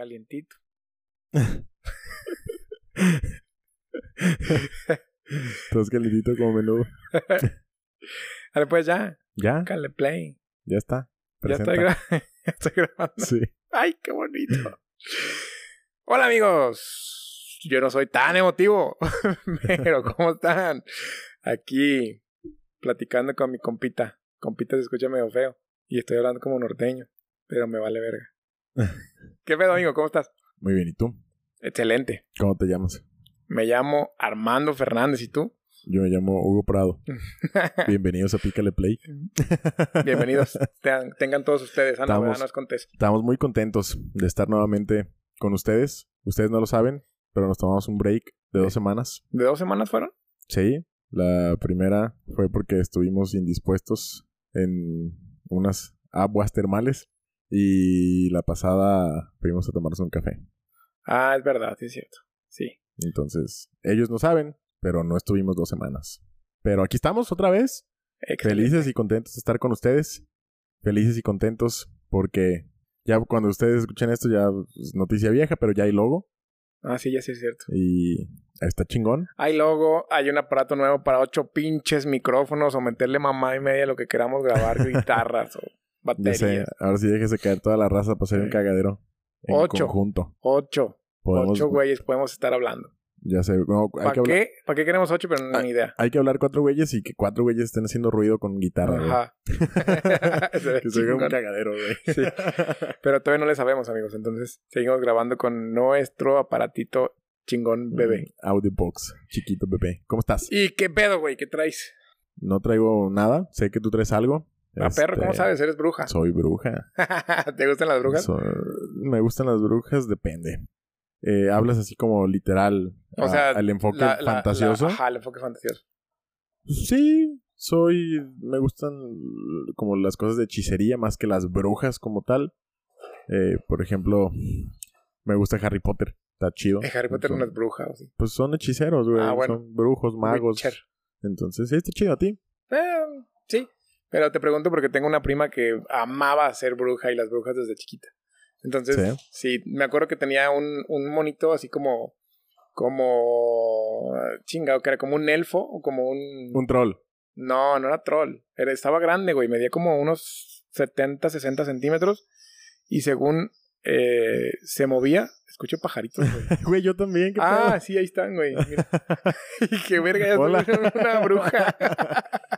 calientito. Estás calientito como menudo. Dale, pues ya. ¿Ya? Cale play. Ya está. Ya gra- estoy grabando. Sí. ¡Ay, qué bonito! Hola, amigos. Yo no soy tan emotivo. Pero, ¿cómo están? Aquí, platicando con mi compita. Compita se escucha medio feo. Y estoy hablando como norteño. Pero me vale verga. ¿Qué pedo, amigo? ¿Cómo estás? Muy bien. ¿Y tú? Excelente. ¿Cómo te llamas? Me llamo Armando Fernández. ¿Y tú? Yo me llamo Hugo Prado. Bienvenidos a Pícale Play. Bienvenidos. Tengan, tengan todos ustedes. Ah, no, Estamos- no es. Estamos muy contentos de estar nuevamente con ustedes. Ustedes no lo saben, pero nos tomamos un break de dos semanas. ¿De dos semanas fueron? Sí. La primera fue porque estuvimos indispuestos en unas aguas termales. Y la pasada fuimos a tomarnos un café. Ah, es verdad, sí es cierto. Sí. Entonces, ellos no saben, pero no estuvimos dos semanas. Pero aquí estamos otra vez. Excelente. Felices y contentos de estar con ustedes. Felices y contentos porque ya cuando ustedes escuchen esto ya es noticia vieja, pero ya hay logo Ah, sí, ya sí es cierto. y está chingón. Hay logo, hay un aparato nuevo para ocho pinches micrófonos o meterle mamá y media lo que queramos grabar, guitarras o Baterías. ahora sí déjese caer toda la raza para hacer un cagadero en Ocho. conjunto. Ocho. Podemos, Ocho güeyes podemos estar hablando. ya sé, no, hay, ¿Para que hablar, qué? ¿Para qué queremos ocho? Pero no Ah, ni idea. hay que hablar cuatro güeyes y que cuatro güeyes estén haciendo ruido con guitarra. güey. Ajá. Estaría que se un cagadero, güey. Sí. Pero todavía no le sabemos, amigos. Entonces, seguimos grabando con nuestro aparatito chingón bebé. Audiobox, chiquito bebé. ¿Cómo estás? ¿Y qué pedo, güey? ¿Qué traes? No traigo nada. Sé que tú traes algo. A perro, ¿cómo Este, sabes? Eres bruja. Soy bruja. ¿Te gustan las brujas? So- me gustan las brujas, depende. Eh, hablas así como literal O a- sea, al enfoque La- la- fantasioso. la- ajá, el enfoque fantasioso. Sí, soy. Me gustan como las cosas de hechicería más que las brujas como tal. Eh, por ejemplo, me gusta Harry Potter. Está chido. Eh, Harry Potter Son- no es bruja, ¿o sí? Pues son hechiceros, güey. Ah, bueno. Son brujos, magos. Witcher. Entonces, sí, está chido a ti. Eh, pero te pregunto porque tengo una prima que amaba ser bruja y las brujas desde chiquita. Entonces, sí, me acuerdo que tenía un, un monito así como, como, chingado, que era como un elfo o como un... Un troll. No, no era troll, era, estaba grande, güey, medía como unos 70, 60 centímetros y según eh, se movía, escucho pajaritos, güey. Güey, yo también. ¿qué ah, pedo? sí, ahí están, güey. Y qué verga, ya Hola. una bruja.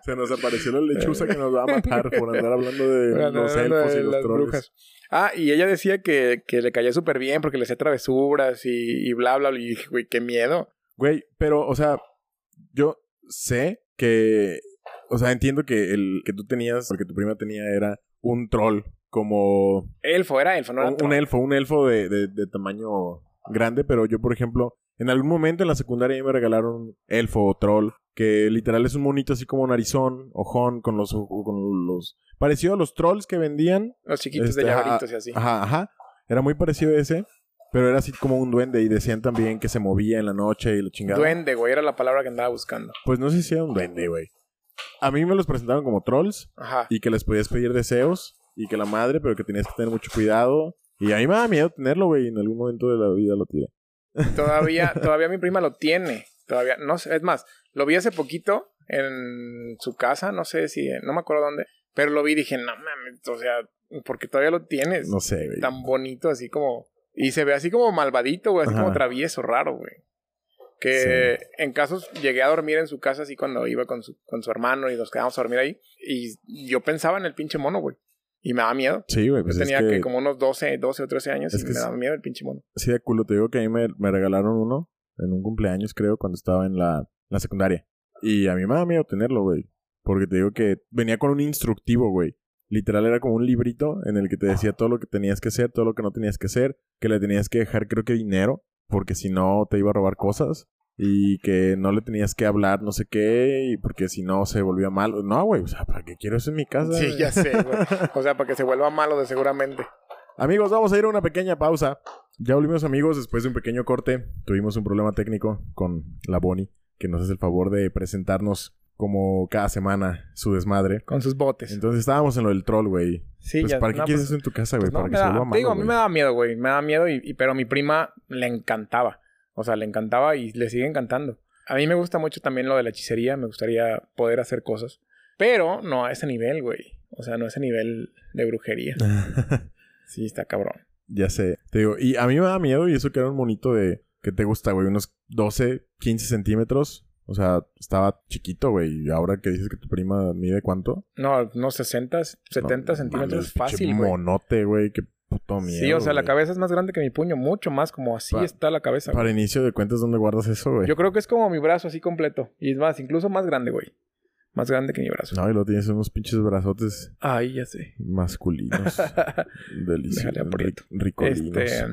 Se nos apareció la lechuza que nos va a matar por andar hablando de los elfos y los las trolls. brujas. Ah, y ella decía que, que le caía súper bien porque le hacía travesuras y, y bla, bla, bla. Y dije, güey, qué miedo. Güey, pero, o sea, yo sé que. O sea, entiendo que el que tú tenías, porque tu prima tenía, era un troll. Como Elfo, era elfo, no era un, elfo, un elfo de, de- de tamaño grande, pero yo, por ejemplo, en algún momento en la secundaria me regalaron elfo o troll, que literal es un monito así como narizón, ojón, con los, con los... Parecido a los trolls que vendían. Los chiquitos Este, de llaveritos y así. Ajá, ajá. Era muy parecido a ese, pero era así como un duende y decían también que se movía en la noche y la chingada. Duende, güey, era la palabra que andaba buscando. Pues no sé si era un duende, güey. A mí me los presentaron como trolls Ajá. y que les podías pedir deseos y que la madre, pero que tenías que tener mucho cuidado. Y a mí me da miedo tenerlo, güey. En algún momento de la vida lo tiré. Todavía, todavía mi prima lo tiene. Todavía, no sé, es más, lo vi hace poquito en su casa, no sé si, no me acuerdo dónde, pero lo vi y dije, no mames, o sea, porque todavía lo tienes. No sé, güey. tan bonito, así como. Y se ve así como malvadito, güey, así Ajá. como travieso, raro, güey. Que en casos llegué a dormir en su casa así cuando iba con su, con su hermano y nos quedamos a dormir ahí. Y yo pensaba en el pinche mono, güey. Y me daba miedo. Sí, güey. Pues yo tenía que... que, como unos 12, 12 o 13 años Es y que me daba miedo el pinche mono. Sí, de culo. Te digo que a mí me, me regalaron uno en un cumpleaños, creo, cuando estaba en la, la secundaria. Y a mí me da miedo tenerlo, güey. Porque te digo que venía con un instructivo, güey. Literal era como un librito en el que te decía todo lo que tenías que hacer, todo lo que no tenías que hacer, que le tenías que dejar, creo que dinero, porque si no te iba a robar cosas. Y que no le tenías que hablar no sé qué, y porque si no se volvía malo. No, güey, o sea, ¿para qué quiero eso en mi casa? Sí, ya sé, güey. O sea, para que se vuelva malo de seguramente. Amigos, vamos a ir a una pequeña pausa. Ya volvimos amigos después de un pequeño corte. Tuvimos un problema técnico con la Bonnie, que nos hace el favor de presentarnos como cada semana su desmadre. Con sus botes. Entonces estábamos en lo del troll, güey. Sí, Pues, ya. ¿para qué quieres pues, eso en tu casa, güey? pues no, para que se vuelva malo, digo, a mí güey. me daba miedo, güey. Me daba miedo, y, y- pero a mi prima le encantaba. O sea, le encantaba y le sigue encantando. A mí me gusta mucho también lo de la hechicería. Me gustaría poder hacer cosas. Pero no a ese nivel, güey. O sea, no a ese nivel de brujería. Sí, está cabrón. ya sé. Te digo, y a mí me da miedo y eso que era un monito de... ¿Qué te gusta, güey? Unos 12, 15 centímetros. O sea, estaba chiquito, güey. Y ahora que dices que tu prima mide cuánto? No, unos 60, 70 No, centímetros fácil, güey. monote, güey. Puto miedo, Sí, o sea, la cabeza es más grande que mi puño. Mucho más, como así Pa- está la cabeza. güey. Para inicio de cuentas, ¿dónde guardas eso, güey? Yo creo que es como mi brazo así completo. Y es más, incluso más grande, güey. Más grande que mi brazo. No, y lo tienes unos pinches brazotes Ay, ya sé. masculinos. Deliciosos. Ric- Ricolinos. Este,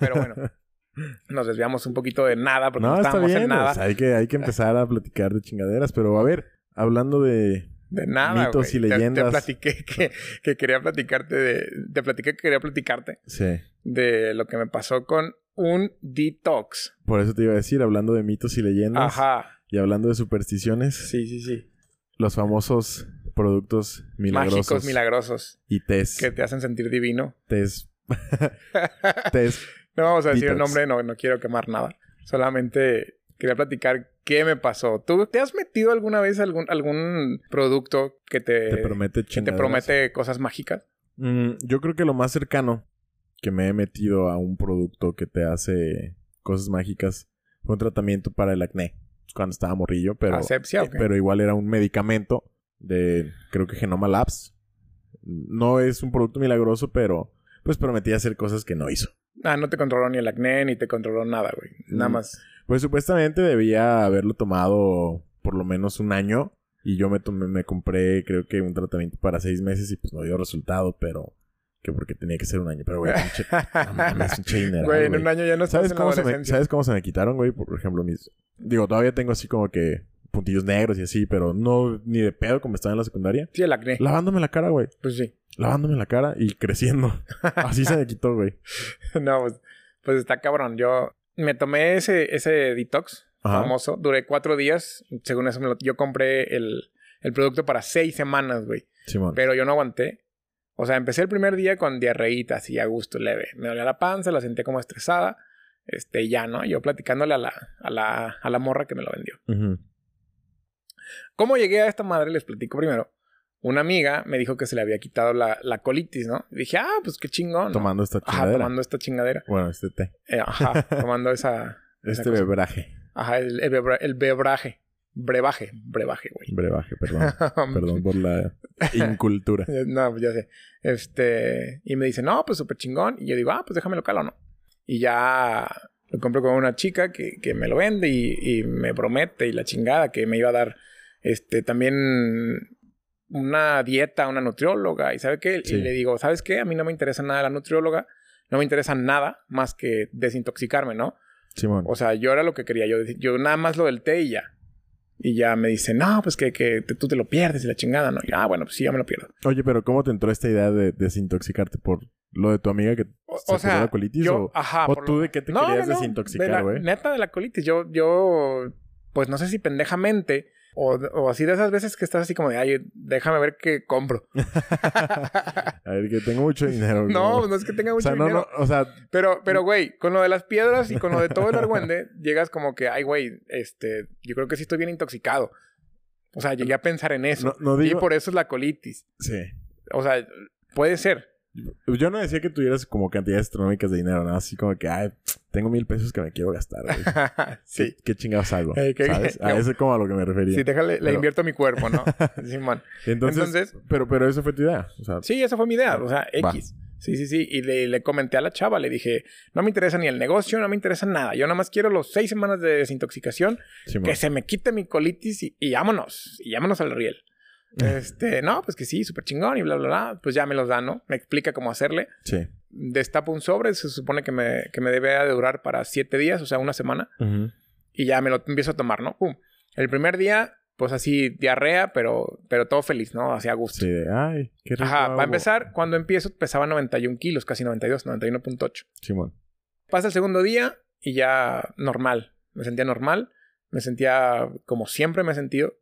pero bueno, nos desviamos un poquito de nada porque no, no, está estábamos bien. en nada. hay, que, hay que empezar a platicar de chingaderas. Pero a ver, hablando de... de nada. mitos y Te- Te, leyendas. platiqué que, que quería platicarte de. Te platiqué que quería platicarte Sí. de lo que me pasó con un detox. Por eso te iba a decir, hablando de mitos y leyendas. Ajá. Y hablando de supersticiones. Sí, sí, sí. Los famosos productos milagrosos. Mágicos, milagrosos. Y test. Que te hacen sentir divino. Test. test. No vamos a decir el nombre, no, no quiero quemar nada. Solamente quería platicar qué me pasó. ¿Tú te has metido alguna vez algún, algún producto que te, Te promete que te chingaderas. promete cosas mágicas? Mm, yo creo que lo más cercano que me he metido a un producto que te hace cosas mágicas fue un tratamiento para el acné. Cuando estaba morrillo, pero, ¿Asepsia pero igual era un medicamento de, creo que Genoma Labs. No es un producto milagroso, pero pues prometía hacer cosas que no hizo. Ah, no te controló ni el acné, ni te controló nada, güey. Nada Mm. más. Pues supuestamente debía haberlo tomado por lo menos un año. Y yo me tomé, me compré, creo que un tratamiento para seis meses y pues no dio resultado, pero que porque tenía que ser un año. Pero güey, mames, pinche dineral, Güey, en un año ya no ¿Sabes cómo, se me. ¿Sabes cómo se me quitaron, güey? Por ejemplo, mis... Digo, todavía tengo así como que puntillos negros y así, pero no ni de pedo como estaba en la secundaria. Sí, el acné. Lavándome la cara, güey. Pues sí. Lavándome la cara y creciendo. Así se me quitó, güey. no, pues, pues está cabrón. Yo me tomé ese, ese detox Ajá. famoso. Duré cuatro días. Según eso, me lo- yo compré el, el producto para seis semanas, güey. Simón. Pero yo no aguanté. O sea, empecé el primer día con diarreíta, así a gusto, leve. Me dolía la panza, la sentí como estresada. Este, ya, ¿no? Yo platicándole a la, a la, a la morra que me lo vendió. ¿Cómo llegué a esta madre? Les platico primero. Una amiga me dijo que se le había quitado la, la colitis, ¿no? Y dije, ah, pues qué chingón. ¿no? Tomando esta Ajá, chingadera. tomando esta chingadera. Bueno, este té. Eh, ajá, tomando esa. esa Este cosa. bebraje. Ajá, el, el, bebra- el bebraje. Brebaje. Brebaje, güey. Brebaje, perdón. Perdón por la incultura. No, pues ya sé. Este. Y me dice, no, pues súper chingón. Y yo digo, ah, pues déjamelo calo, ¿no? Y ya lo compro con una chica que, que me lo vende y, y me promete y la chingada que me iba a dar este también una dieta, una nutrióloga. ¿Y sabe qué? Sí. Y le digo, ¿sabes qué? A mí no me interesa nada la nutrióloga. No me interesa nada más que desintoxicarme, ¿no? Simón. O sea, yo era lo que quería. Yo, yo nada más lo del té y ya. Y ya me dice, no, pues que, que te- tú te lo pierdes y la chingada, ¿no? Y, ah, bueno, pues sí, ya me lo pierdo. Oye, pero ¿cómo te entró esta idea de desintoxicarte por lo de tu amiga que O, se o sea, la colitis? yo, o, ajá. o por tú lo- de qué te No, querías no, no, desintoxicar, de güey? Neta de la colitis. Yo, yo, pues no sé si pendejamente o, o así de esas veces que estás así como de, ay, déjame ver qué compro. A ver, que tengo mucho dinero. no, güey. no es que tenga o mucho sea, no, dinero. no, o sea, Pero, pero, güey, con lo de las piedras y con lo de todo el argüende, llegas como que, ay, güey, este, yo creo que sí estoy bien intoxicado. O sea, llegué a pensar en eso. no, no Y por eso es la colitis. Sí. O sea, puede ser. Yo no decía que tuvieras como cantidades astronómicas de dinero, ¿no? Así como que, ay, tengo mil pesos que me quiero gastar, güey. sí. ¿Qué, qué chingados hago? Eh, ¿qué- ¿Sabes? A eso es como a lo que me refería. Sí, déjale, le invierto a mi cuerpo, ¿no? Simón. Entonces, Entonces- pero, pero eso fue tu idea. O sea, Sí, esa fue mi idea. O sea, Va. X. Sí, sí, sí. Y le, le comenté a la chava, le dije, no me interesa ni el negocio, no me interesa nada. Yo nada más quiero los seis semanas de desintoxicación, que se me quite mi colitis y, y vámonos. Y vámonos al riel. Este, no, pues que sí, súper chingón y bla, bla, bla. Pues ya me los da, ¿no? Me explica cómo hacerle. Sí. Destapo un sobre, se supone que me, que me debe de durar para siete días, o sea, una semana. Ujú. Y ya me lo empiezo a tomar, ¿no? Pum. El primer día, pues así, diarrea, pero, pero todo feliz, ¿no? Así a gusto. Sí, de, ay, qué rico. Ajá, va agua. a empezar, cuando empiezo pesaba 91 kilos, casi 92, 91.8. Simón. Pasa el segundo día y ya normal. Me sentía normal, me sentía como siempre me he sentido.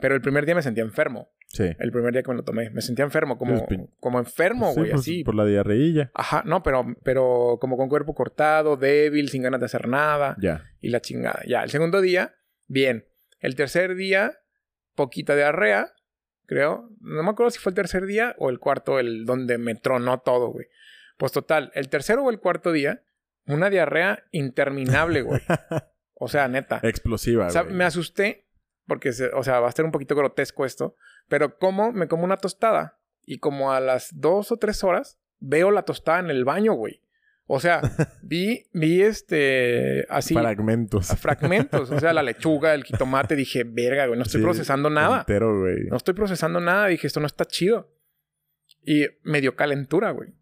Pero el primer día me sentía enfermo. Sí. El primer día que me lo tomé. Me sentía enfermo, como, como enfermo, Sí, güey, pues, así. Por la diarreilla. Ajá, no, pero, pero como con cuerpo cortado, débil, sin ganas de hacer nada. Ya. Y la chingada. Ya, el segundo día, bien. El tercer día, poquita diarrea, creo. No me acuerdo si fue el tercer día o el cuarto, el donde me tronó todo, güey. Pues total, el tercero o el cuarto día, una diarrea interminable, güey. O sea, neta. Explosiva, O sea, güey. me asusté porque, se- o sea, va a ser un poquito grotesco esto, pero como me como una tostada y como a las dos o tres horas veo la tostada en el baño, güey. O sea, vi, vi este, así, Fragmentos. fragmentos, o sea, la lechuga, el jitomate, dije, verga, güey, no estoy Sí, procesando nada. Entero, güey. No estoy procesando nada, dije, esto no está chido. Y me dio calentura, güey.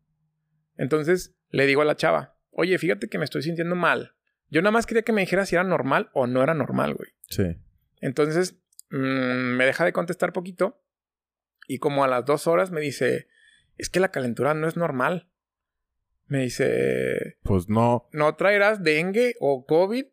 Entonces le digo a la chava, oye, fíjate que me estoy sintiendo mal. Yo nada más quería que me dijera si era normal o no era normal, güey. Sí. Entonces mm, me deja de contestar poquito y como a las dos horas me dice, es que la calentura no es normal. Me dice, Pues no. no traerás dengue o COVID.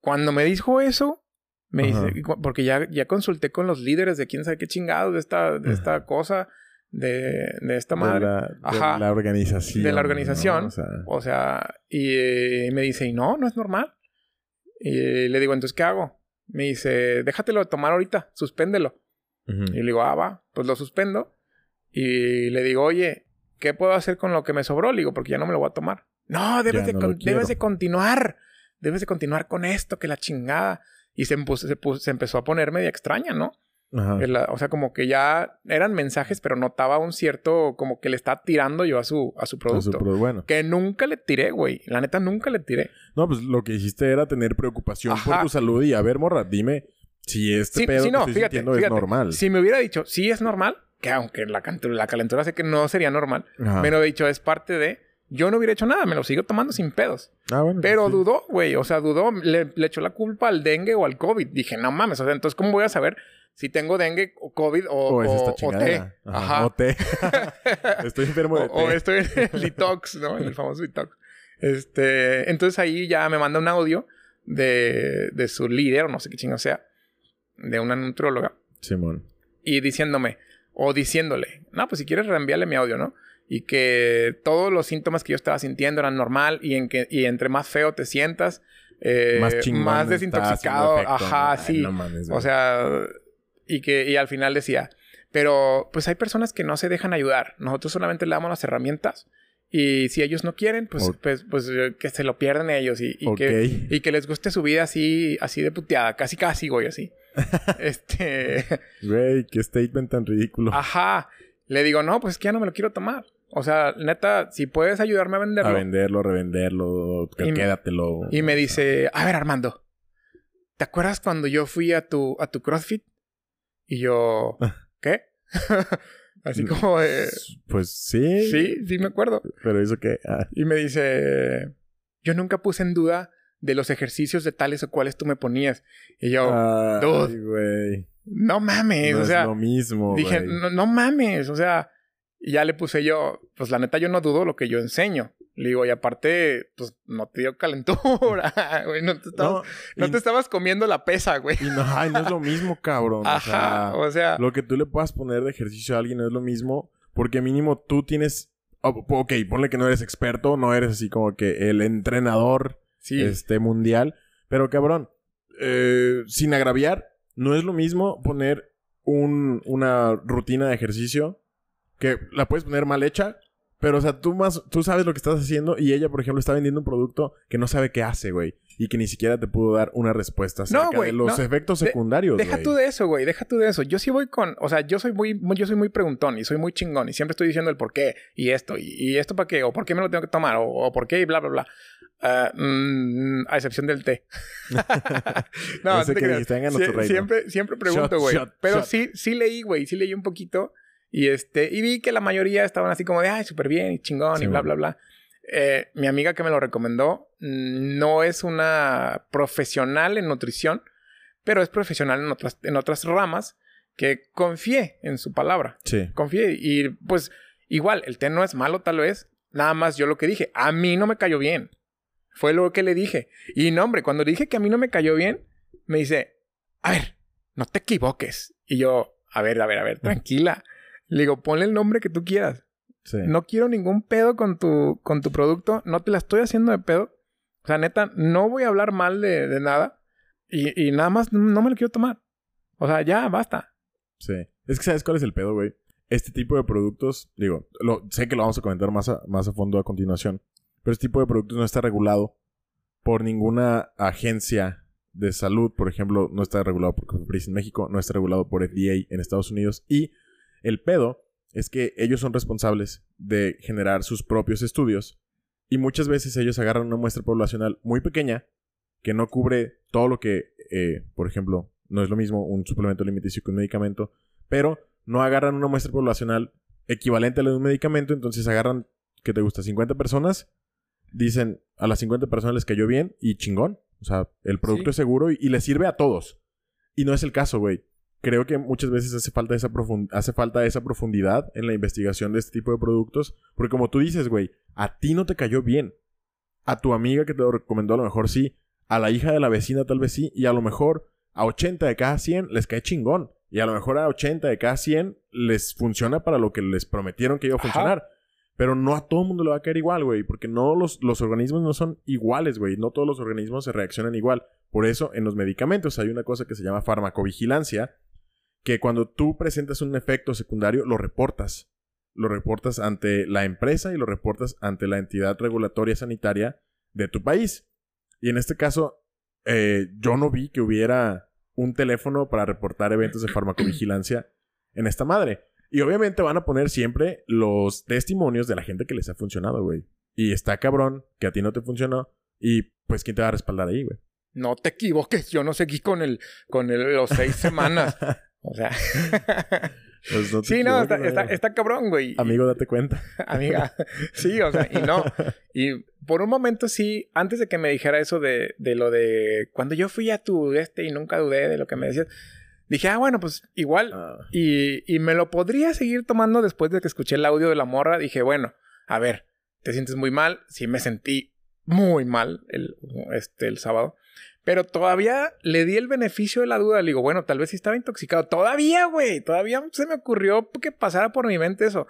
Cuando me dijo eso, me Ajá. dice, porque ya, ya consulté con los líderes de quién sabe qué chingados de esta, de esta cosa, de, de esta De madre. la, de Ajá. la organización. De la organización. ¿no? O sea, O sea, y eh, me dice, y no, no es normal. Y le digo, entonces, ¿qué hago? Me dice, déjatelo de tomar ahorita, suspéndelo. Y le digo, ah, va, pues lo suspendo. Y le digo, oye, ¿qué puedo hacer con lo que me sobró? Le digo, porque ya no me lo voy a tomar. No, debes, de, no con- debes de continuar. Debes de continuar con esto, que la chingada. Y se, se, se empezó a poner media extraña, ¿no? Ajá. La- o sea, como que ya eran mensajes, pero notaba un cierto, como que le está tirando yo a su, a su producto. su pro- bueno. Que nunca le tiré, güey. La neta, nunca le tiré. No, pues lo que hiciste era tener preocupación Ajá. por tu salud y a ver, morra, dime si este Sí, pedo sí, que estoy fíjate, es normal. Si me hubiera dicho, sí es normal, que aunque la, la calentura sé que no sería normal, Ajá. me lo he dicho, es parte de, yo no hubiera hecho nada, me lo sigo tomando sin pedos. Ah, bueno. Pero sí. dudó, güey, o sea, dudó, le, le echó la culpa al dengue o al COVID. Dije, no mames, o sea, entonces, ¿cómo voy a saber si tengo dengue o COVID o, O es o- o chingadera. té? Ajá. Ajá. O té. Estoy enfermo de O, o té. estoy en el detox, ¿no? En el famoso detox. Este, entonces ahí ya me manda un audio de, de su líder, o no sé qué chingo sea, de una nutrióloga, Simón. y diciéndome, o diciéndole, no, pues si quieres reenvíale mi audio, ¿no? Y que todos los síntomas que yo estaba sintiendo eran normal y, en que, y entre más feo te sientas, eh, Más más, chingón desintoxicado, efecto, ¿no? ajá, Ay, sí. no mames, o sea, y que y al final decía, pero pues hay personas que no se dejan ayudar. Nosotros solamente le damos las herramientas y si ellos no quieren, pues, Ok. pues, pues eh, que se lo pierden ellos y, y Ok. que, y que les guste su vida así, así de puteada, casi casi, güey, así. este, Güey, qué statement tan ridículo. ajá. Le digo, no, pues es que ya no me lo quiero tomar. O sea, neta, si puedes ayudarme a venderlo. a venderlo, revenderlo, que Y- quédatelo. Y me dice, a ver, Armando, ¿te acuerdas cuando yo fui a tu, a tu CrossFit? Y yo, ¿qué? Así como, de, Pues sí. sí, sí me acuerdo. Pero eso que. ah, Y me dice, yo nunca puse en duda de los ejercicios de tales o cuales tú me ponías. Y yo, ay, dude, no mames, No o es sea, lo mismo. dije, no, no mames, o sea, y ya le puse yo, pues la neta yo no dudo lo que yo enseño. Le digo, y aparte, pues no te dio calentura, güey, no te estabas, No, no y, te estabas comiendo la pesa, güey. y no, ay, no es lo mismo, cabrón. Ajá, O o sea, sea, lo que tú le puedas poner de ejercicio a alguien no es lo mismo. Porque mínimo tú tienes. oh, ok, ponle que no eres experto, no eres así como que el entrenador sí, este mundial. Pero cabrón, eh, sin agraviar, no es lo mismo poner un, una rutina de ejercicio que la puedes poner mal hecha. Pero, o sea, tú más, tú sabes lo que estás haciendo y ella, por ejemplo, está vendiendo un producto que no sabe qué hace, güey. Y que ni siquiera te pudo dar una respuesta acerca güey, de los no. efectos De- secundarios, Deja güey. tú de eso, güey. Deja tú de eso. Yo sí voy con... O sea, yo soy muy... muy- Yo soy muy preguntón y soy muy chingón. Y siempre estoy diciendo el por qué. Y esto. Y, y esto para qué. O por qué me lo tengo que tomar. O, o por qué y bla, bla, bla. Ah, mm, a excepción del té. no, no te que siempre, siempre pregunto, güey. Pero shot. sí, sí leí, güey. Sí leí un poquito. Y este... Y vi que la mayoría estaban así como de... Ay, súper bien y chingón Sí, y bla, bla, bla. Eh, mi amiga que me lo recomendó mm, no es una profesional en nutrición, pero es profesional en otras, en otras ramas que confié en su palabra. Sí. Confié y pues igual, el té no es malo tal vez, nada más yo lo que dije, a mí no me cayó bien. Fue lo que le dije. Y no, hombre, cuando dije que a mí no me cayó bien, me dice, a ver, no te equivoques. Y yo, a ver, a ver, a ver, tranquila. Le digo, ponle el nombre que tú quieras. Sí. No quiero ningún pedo con tu, con tu producto. No te la estoy haciendo de pedo. O sea, neta, no voy a hablar mal de, de nada. Y, y nada más no me lo quiero tomar. O sea, ya, basta. Sí. Es que sabes cuál es el pedo, güey. Este tipo de productos, digo, lo, sé que lo vamos a comentar más a, más a fondo a continuación, pero este tipo de productos no está regulado por ninguna agencia de salud, por ejemplo, no está regulado por Cofepris en México, no está regulado por FDA en Estados Unidos y el pedo es que ellos son responsables de generar sus propios estudios y muchas veces ellos agarran una muestra poblacional muy pequeña que no cubre todo lo que, eh, por ejemplo, no es lo mismo un suplemento alimenticio que un medicamento, pero no agarran una muestra poblacional equivalente a la de un medicamento, entonces agarran, que te gusta? 50 personas, dicen a las 50 personas les cayó bien y chingón. O sea, el producto Sí. es seguro y, y le sirve a todos. Y no es el caso, güey. Creo que muchas veces hace falta, esa hace falta esa profundidad en la investigación de este tipo de productos. Porque como tú dices, güey, a ti no te cayó bien. A tu amiga que te lo recomendó a lo mejor sí. A la hija de la vecina tal vez sí. Y a lo mejor a 80 de cada 100 les cae chingón. Y a lo mejor a 80 de cada 100 les funciona para lo que les prometieron que iba a Ajá. funcionar. Pero no a todo el mundo le va a caer igual, güey. Porque no los, los organismos no son iguales, güey. No todos los organismos se reaccionan igual. Por eso, en los medicamentos hay una cosa que se llama farmacovigilancia. Que cuando tú presentas un efecto secundario, lo reportas. Lo reportas ante la empresa y lo reportas ante la entidad regulatoria sanitaria de tu país. Y en este caso, eh, yo no vi que hubiera un teléfono para reportar eventos de farmacovigilancia en esta madre. Y obviamente van a poner siempre los testimonios de la gente que les ha funcionado, güey. Y está cabrón que a ti no te funcionó. Y pues, ¿quién te va a respaldar ahí, güey? No te equivoques, yo no seguí con el, con el, los seis semanas. O sea. Pues no sí, no, está, está, cabrón, güey. Amigo, date cuenta. amiga. Sí, o sea, y no. Y por un momento sí, antes de que me dijera eso de, de lo de cuando yo fui a tu este y nunca dudé de lo que me decías, dije, ah, bueno, pues igual. Ah, Y, y me lo podría seguir tomando después de que escuché el audio de la morra. Dije, bueno, a ver, te sientes muy mal. Sí, me sentí muy mal el, este, el sábado. Pero todavía le di el beneficio de la duda. Le digo, bueno, tal vez sí estaba intoxicado. Todavía, güey. Todavía se me ocurrió que pasara por mi mente eso.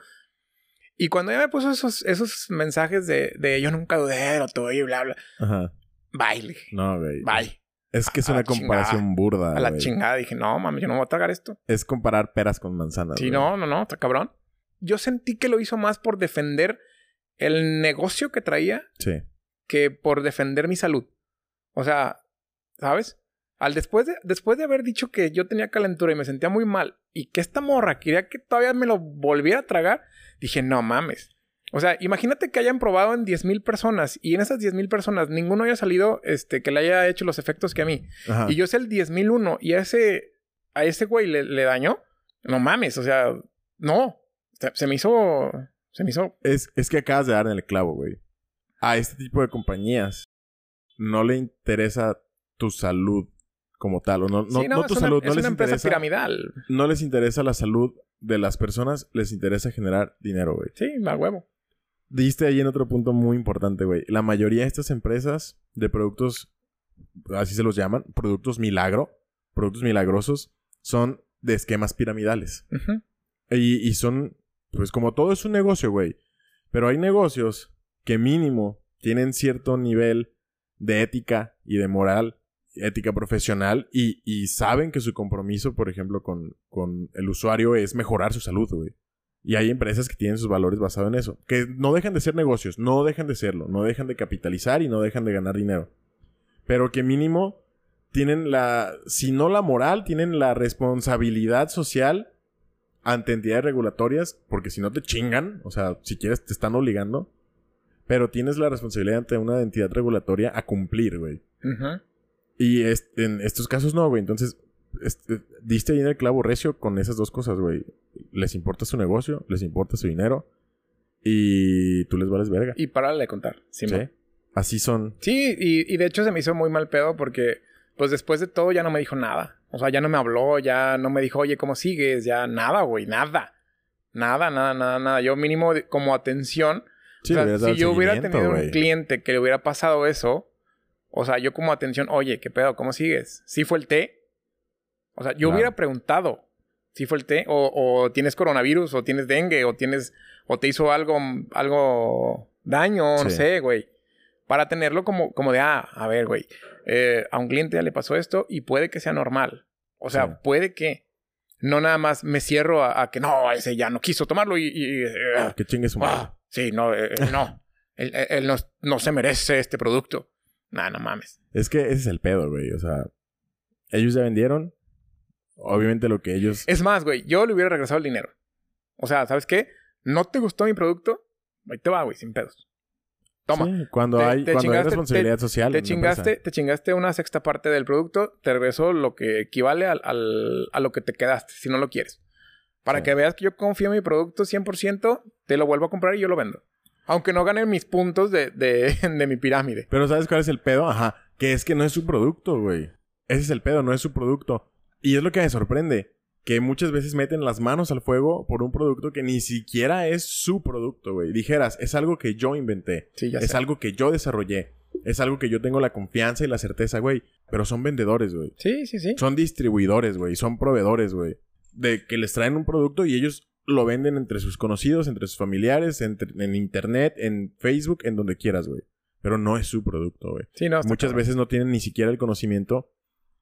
Y cuando ella me puso esos, esos mensajes de, de yo nunca dudé de lo tuyo y bla, bla. Ajá. Bye, le dije. No, güey. Bye. Es que es A una comparación burda. A la chingada. Dije, no, mami, yo no voy a tragar esto. Es comparar peras con manzanas. Sí, no, no, no, está cabrón. Yo sentí que lo hizo más por defender el negocio que traía Sí. que por defender mi salud. O sea, ¿sabes? Al después de, después de haber dicho que yo tenía calentura y me sentía muy mal y que esta morra quería que todavía me lo volviera a tragar, dije, no mames. O sea, imagínate que hayan probado en 10.000 personas y en esas 10.000 personas ninguno haya salido este, que le haya hecho los efectos que a mí. Ajá. Y yo sé el 10.001 y a ese, a ese güey le, le dañó. No mames, o sea, no. Se, se me hizo. Se me hizo. Es, es que acabas de dar en el clavo, güey. A este tipo de compañías no le interesa tu salud como tal. O no, no, sí, no es tu una, salud. es No una les, empresa interesa, piramidal. no les interesa la salud de las personas. Les interesa generar dinero, güey. Sí, a huevo. Diste ahí en otro punto muy importante, güey. La mayoría de estas empresas de productos, así se los llaman, productos milagro, productos milagrosos, son de esquemas piramidales. Y, y son, pues como todo es un negocio, güey. Pero hay negocios que mínimo tienen cierto nivel de ética y de moral, ética profesional, y, y saben que su compromiso, por ejemplo, con, con el usuario es mejorar su salud, güey. Y hay empresas que tienen sus valores basados en eso. Que no dejan de ser negocios, no dejan de serlo, no dejan de capitalizar y no dejan de ganar dinero. Pero que mínimo tienen la, si no la moral, tienen la responsabilidad social ante entidades regulatorias, porque si no te chingan, o sea, si quieres te están obligando, pero tienes la responsabilidad ante una entidad regulatoria a cumplir, güey. Ujú. Y es- en estos casos no, güey. Entonces, este, diste ahí en el clavo recio con esas dos cosas, güey. Les importa su negocio, les importa su dinero y tú les vales verga. Y para de contar. Sí, ¿Sí? Así son. Sí, y, y de hecho se me hizo muy mal pedo porque, pues después de todo ya no me dijo nada. O sea, ya no me habló, ya no me dijo, oye, ¿cómo sigues? Ya nada, güey, nada. Nada, nada, nada, nada. Yo mínimo como atención. Sí, o sea, si yo hubiera tenido un cliente que le hubiera pasado eso, o sea, yo como atención, oye, ¿qué pedo? ¿Cómo sigues? ¿Sí fue el té? O sea, yo hubiera preguntado. Sí fue el té. O, o tienes coronavirus, o tienes dengue, o tienes... O te hizo algo, algo daño, no sé, güey. Para tenerlo como, como de, ah, a ver, güey. eh, a un cliente ya le pasó esto y puede que sea normal. O sea, Sí. puede que... No nada más me cierro a, a que no, ese ya no quiso tomarlo y... Que chingue su madre. ah, sí, no, eh, eh, no. Él, él- él no, no se merece este producto. Nah, no mames. Es que ese es el pedo, güey. O sea, ellos ya vendieron. Obviamente lo que ellos... Es más, güey, yo le hubiera regresado el dinero. O sea, ¿sabes qué? ¿No te gustó mi producto? Ahí te va, güey, sin pedos. Toma. Sí, cuando Te- hay, te cuando hay responsabilidad social. Te chingaste, te chingaste una sexta parte del producto, te regreso lo que equivale al, al- a lo que te quedaste, si no lo quieres. Para Sí. que veas que yo confío en mi producto 100%, te lo vuelvo a comprar y yo lo vendo. Aunque no gane mis puntos de, de, de mi pirámide. Pero ¿sabes cuál es el pedo? Ajá. Que es que no es su producto, güey. Ese es el pedo, no es su producto. Y es lo que me sorprende. Que muchas veces meten las manos al fuego por un producto que ni siquiera es su producto, güey. Dijeras, es algo que yo inventé. Sí, ya es sé. algo que yo desarrollé. Es algo que yo tengo la confianza y la certeza, güey. Pero son vendedores, güey. Sí, sí, sí. Son distribuidores, güey. Son proveedores, güey. De que les traen un producto y ellos lo venden entre sus conocidos, entre sus familiares, entre- en internet, en Facebook, en donde quieras, güey. Pero no es su producto, güey. Sí, no, Muchas veces no tienen ni siquiera el conocimiento,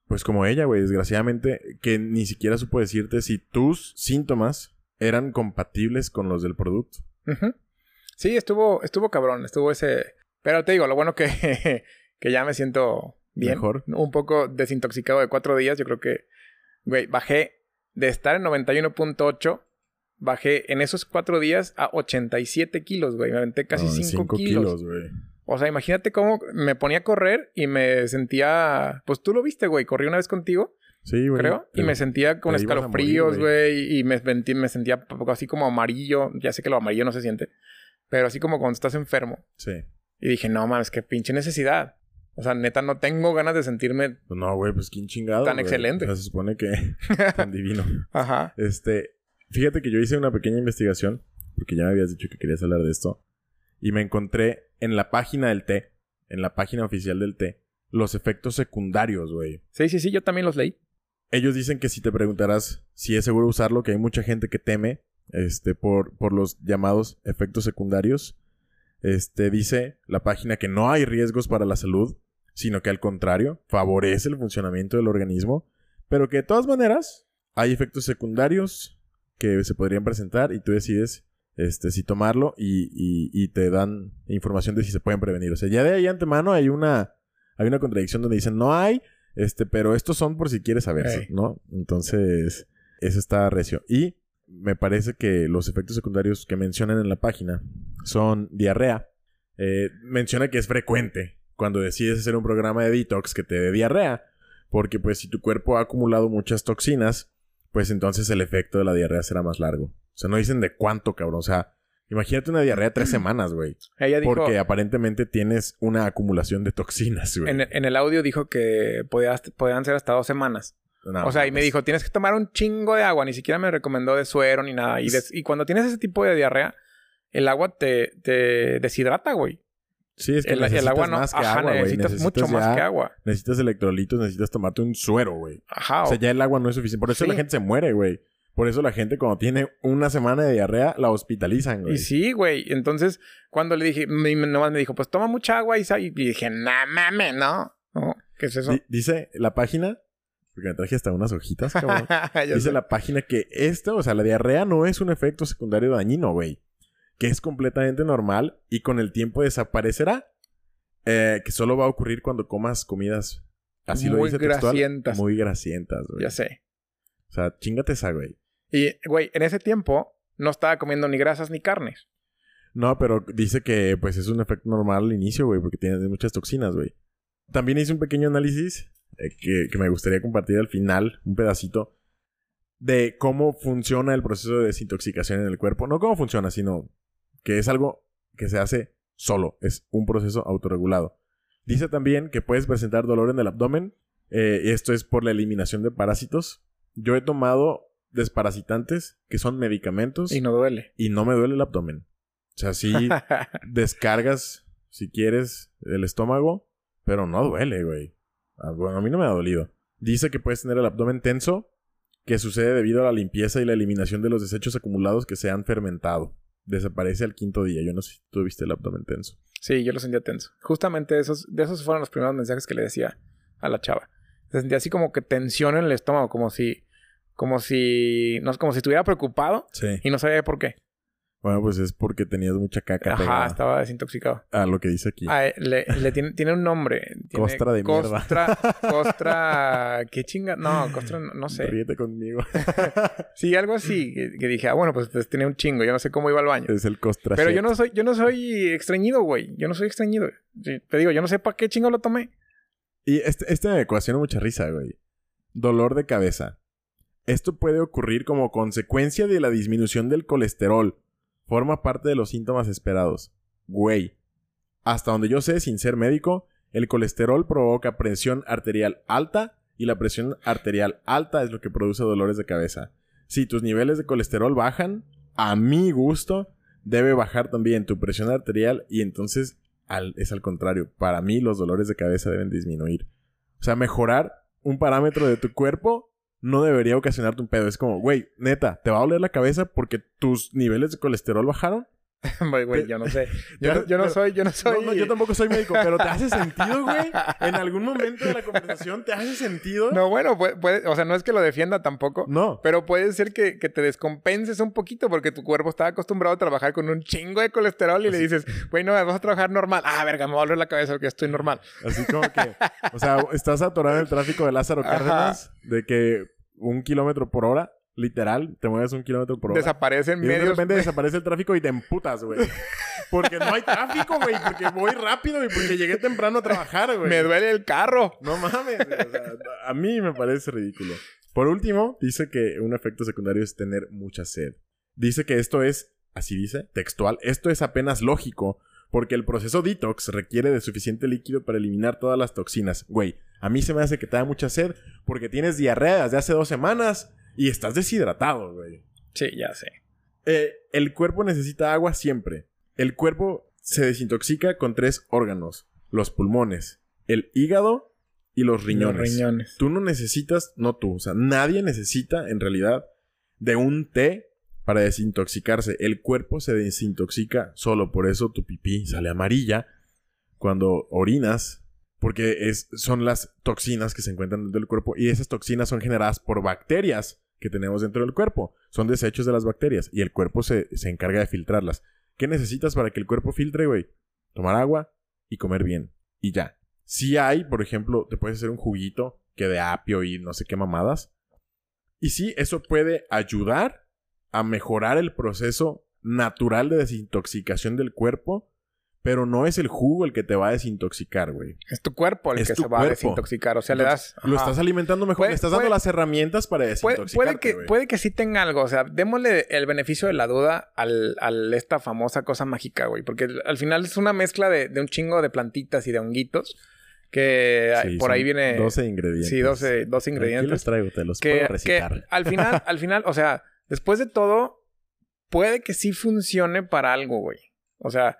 pues como ella, güey, desgraciadamente, que ni siquiera supo decirte si tus síntomas eran compatibles con los del producto. Ujú. Sí, estuvo, estuvo cabrón, estuvo ese. Pero te digo, lo bueno que, que ya me siento bien. Mejor. Un poco desintoxicado de cuatro días. Yo creo que, güey, bajé de estar en 91.8, bajé en esos cuatro días a 87 kilos, güey. Me aventé casi No, 5 cinco kilos. güey. O sea, imagínate cómo me ponía a correr y me sentía. Pues tú lo viste, güey. Corrí una vez contigo, Sí, güey. creo. Y me sentía con escalofríos, morir, güey. Y me, sentí- me sentía así como amarillo. Ya sé que lo amarillo no se siente. Pero así como cuando estás enfermo. Sí. Y dije, no mames, qué pinche necesidad. O sea, neta, no tengo ganas de sentirme. No, güey, pues quién chingado. Tan güey? excelente. O sea, se supone que tan divino. Ajá. Este, fíjate que yo hice una pequeña investigación, porque ya me habías dicho que querías hablar de esto, y me encontré en la página del té, en la página oficial del té, los efectos secundarios, güey. Sí, sí, sí, yo también los leí. Ellos dicen que si te preguntarás si es seguro usarlo, que hay mucha gente que teme este, por, por los llamados efectos secundarios. Este, dice la página que no hay riesgos para la salud, sino que al contrario, favorece el funcionamiento del organismo, pero que de todas maneras hay efectos secundarios que se podrían presentar y tú decides este, si tomarlo y, y- y te dan información de si se pueden prevenir. O sea, ya de ahí antemano hay una, hay una contradicción donde dicen no hay, este, pero estos son por si quieres saber, Ey. ¿no? Entonces, eso está recio. Y me parece que los efectos secundarios que mencionan en la página son diarrea. Eh, menciona que es frecuente cuando decides hacer un programa de detox que te dé diarrea, porque pues si tu cuerpo ha acumulado muchas toxinas, pues entonces el efecto de la diarrea será más largo. O sea, no dicen de cuánto, cabrón. O sea, imagínate una diarrea tres semanas, güey. Ella dijo. Porque aparentemente tienes una acumulación de toxinas, güey. En, en el audio dijo que podías- podían ser hasta dos semanas. No, o sea, y me mames. dijo, tienes que tomar un chingo de agua. Ni siquiera me recomendó de suero ni nada. Y cuando tienes ese tipo de diarrea, el agua te, te deshidrata, güey. Sí, es que El, el necesitas agua no. más que Ajá, agua, güey. necesitas, mucho más que agua. Necesitas electrolitos, necesitas tomarte un suero, güey. Ajá. O sea, ya el agua no es suficiente. Por eso Sí. la gente se muere, güey. Por eso la gente cuando tiene una semana de diarrea la hospitalizan, güey. Y sí, güey. Entonces, cuando le dije, me- nomás me dijo, pues toma mucha agua y, dije, nah, mames, no. No, ¿Qué es eso? Di- dice la página, porque me traje hasta unas hojitas, cabrón. Dice sé. la página que esto, o sea, la diarrea no es un efecto secundario dañino, güey. Que es completamente normal y con el tiempo desaparecerá. Eh, que solo va a ocurrir cuando comas comidas, así lo Muy dice textual, grasientas. muy grasientas, güey. Ya sé. O sea, chingate esa, güey. Y, güey, en ese tiempo no estaba comiendo ni grasas ni carnes. No, pero dice que pues es un efecto normal al inicio, güey, porque tiene muchas toxinas, güey. También hice un pequeño análisis eh, que, que me gustaría compartir al final, un pedacito, de cómo funciona el proceso de desintoxicación en el cuerpo. No cómo funciona, sino que es algo que se hace solo, es un proceso autorregulado. Dice también que puedes presentar dolor en el abdomen, eh, y esto es por la eliminación de parásitos. Yo he tomado desparasitantes, que son medicamentos, Y no duele. y no me duele el abdomen. O sea, sí descargas, si quieres, el estómago, pero no duele, güey. Ah, Bueno, a mí no me ha dolido. Dice que puedes tener el abdomen tenso que sucede debido a la limpieza y la eliminación de los desechos acumulados que se han fermentado. Desaparece al quinto día. Yo no sé si tú viste el abdomen tenso. Sí, yo lo sentía tenso. Justamente esos, de esos fueron los primeros mensajes que le decía a la chava. Se sentía así como que tensión en el estómago, como si, como si, no, como si estuviera preocupado Sí. y no sabía por qué. Bueno, pues es porque tenías mucha caca Ajá, pegada estaba desintoxicado. a lo que dice aquí. Ah, eh, le, le tiene, tiene un nombre. Tiene Costra de mierda. costra, Costra. ¿Qué chinga? No, costra, no, sé. Ríete conmigo. Sí, algo así. Que, que dije, ah, bueno, pues, pues tenía un chingo. Yo no sé cómo iba al baño. es el costra. Pero yo no soy, yo no soy extrañido, güey. Yo no soy extrañido. Te digo, yo no sé para qué chingo lo tomé. Y este, este me ecuaciona mucha risa, güey. Dolor de cabeza. Esto puede ocurrir como consecuencia de la disminución del colesterol. Forma parte de los síntomas esperados. Güey. Hasta donde yo sé, sin ser médico, el colesterol provoca presión arterial alta y la presión arterial alta es lo que produce dolores de cabeza. Si tus niveles de colesterol bajan, a mi gusto, debe bajar también tu presión arterial y entonces al- es al contrario. Para mí los dolores de cabeza deben disminuir. O sea, mejorar un parámetro de tu cuerpo no debería ocasionarte un pedo. Es como, güey, neta, ¿te va a doler la cabeza porque tus niveles de colesterol bajaron? Güey, güey, yo no sé. Yo, no- yo no pero- soy, yo no soy. No, no, yo tampoco soy médico, pero ¿te hace sentido, güey? En algún momento de la conversación, ¿te hace sentido? No, bueno, puede, puede- o sea, no es que lo defienda tampoco. No. Pero puede ser que, que te descompenses un poquito porque tu cuerpo está acostumbrado a trabajar con un chingo de colesterol y le dices, güey, no, vas a trabajar normal. Ah, verga, me va a doler la cabeza porque estoy normal. Así como que, o sea, estás atorado en el tráfico de Lázaro Ajá. Cárdenas, de que un kilómetro por hora, literal, te mueves un kilómetro por hora. Desaparece en Y de medio. repente desaparece el tráfico y te emputas, güey. Porque no hay tráfico, güey. Porque voy rápido y porque llegué temprano a trabajar, güey. Me duele el carro. No mames, güey. O sea, a mí me parece ridículo. Por último, dice que un efecto secundario es tener mucha sed. Dice que esto es, así dice, textual, esto es apenas lógico porque el proceso detox requiere de suficiente líquido para eliminar todas las toxinas. Güey, a mí se me hace que te da mucha sed porque tienes diarrea desde hace dos semanas y estás deshidratado, güey. Sí, ya sé. Eh, el cuerpo necesita agua siempre. El cuerpo se desintoxica con tres órganos: los pulmones, el hígado y los riñones. Los riñones. Tú no necesitas, no tú, o sea, nadie necesita en realidad de un té para desintoxicarse. El cuerpo se desintoxica solo, por eso tu pipí sale amarilla cuando orinas, porque es, son las toxinas que se encuentran dentro del cuerpo y esas toxinas son generadas por bacterias que tenemos dentro del cuerpo. Son desechos de las bacterias y el cuerpo se, se encarga de filtrarlas. ¿Qué necesitas para que el cuerpo filtre, güey? Tomar agua y comer bien. Y ya. Si hay, por ejemplo, te puedes hacer un juguito que de apio y no sé qué mamadas. Y sí, eso puede ayudar a mejorar el proceso natural de desintoxicación del cuerpo, pero no es el jugo el que te va a desintoxicar, güey. Es tu cuerpo el Es que se va a desintoxicar. O sea, le das. Lo ajá. estás alimentando mejor, le estás dando puede- las herramientas para desintoxicarte, puede que, puede que sí tenga algo. O sea, démosle el beneficio de la duda al, al esta famosa cosa mágica, güey. Porque al final es una mezcla de, de un chingo de plantitas y de honguitos. Que Sí, por ahí viene. 12 ingredientes. Sí, 12, 12 Aquí ingredientes. los traigo, te los que, puedo que recitar. al final, al final, o sea, después de todo, puede que sí funcione para algo, güey. O sea,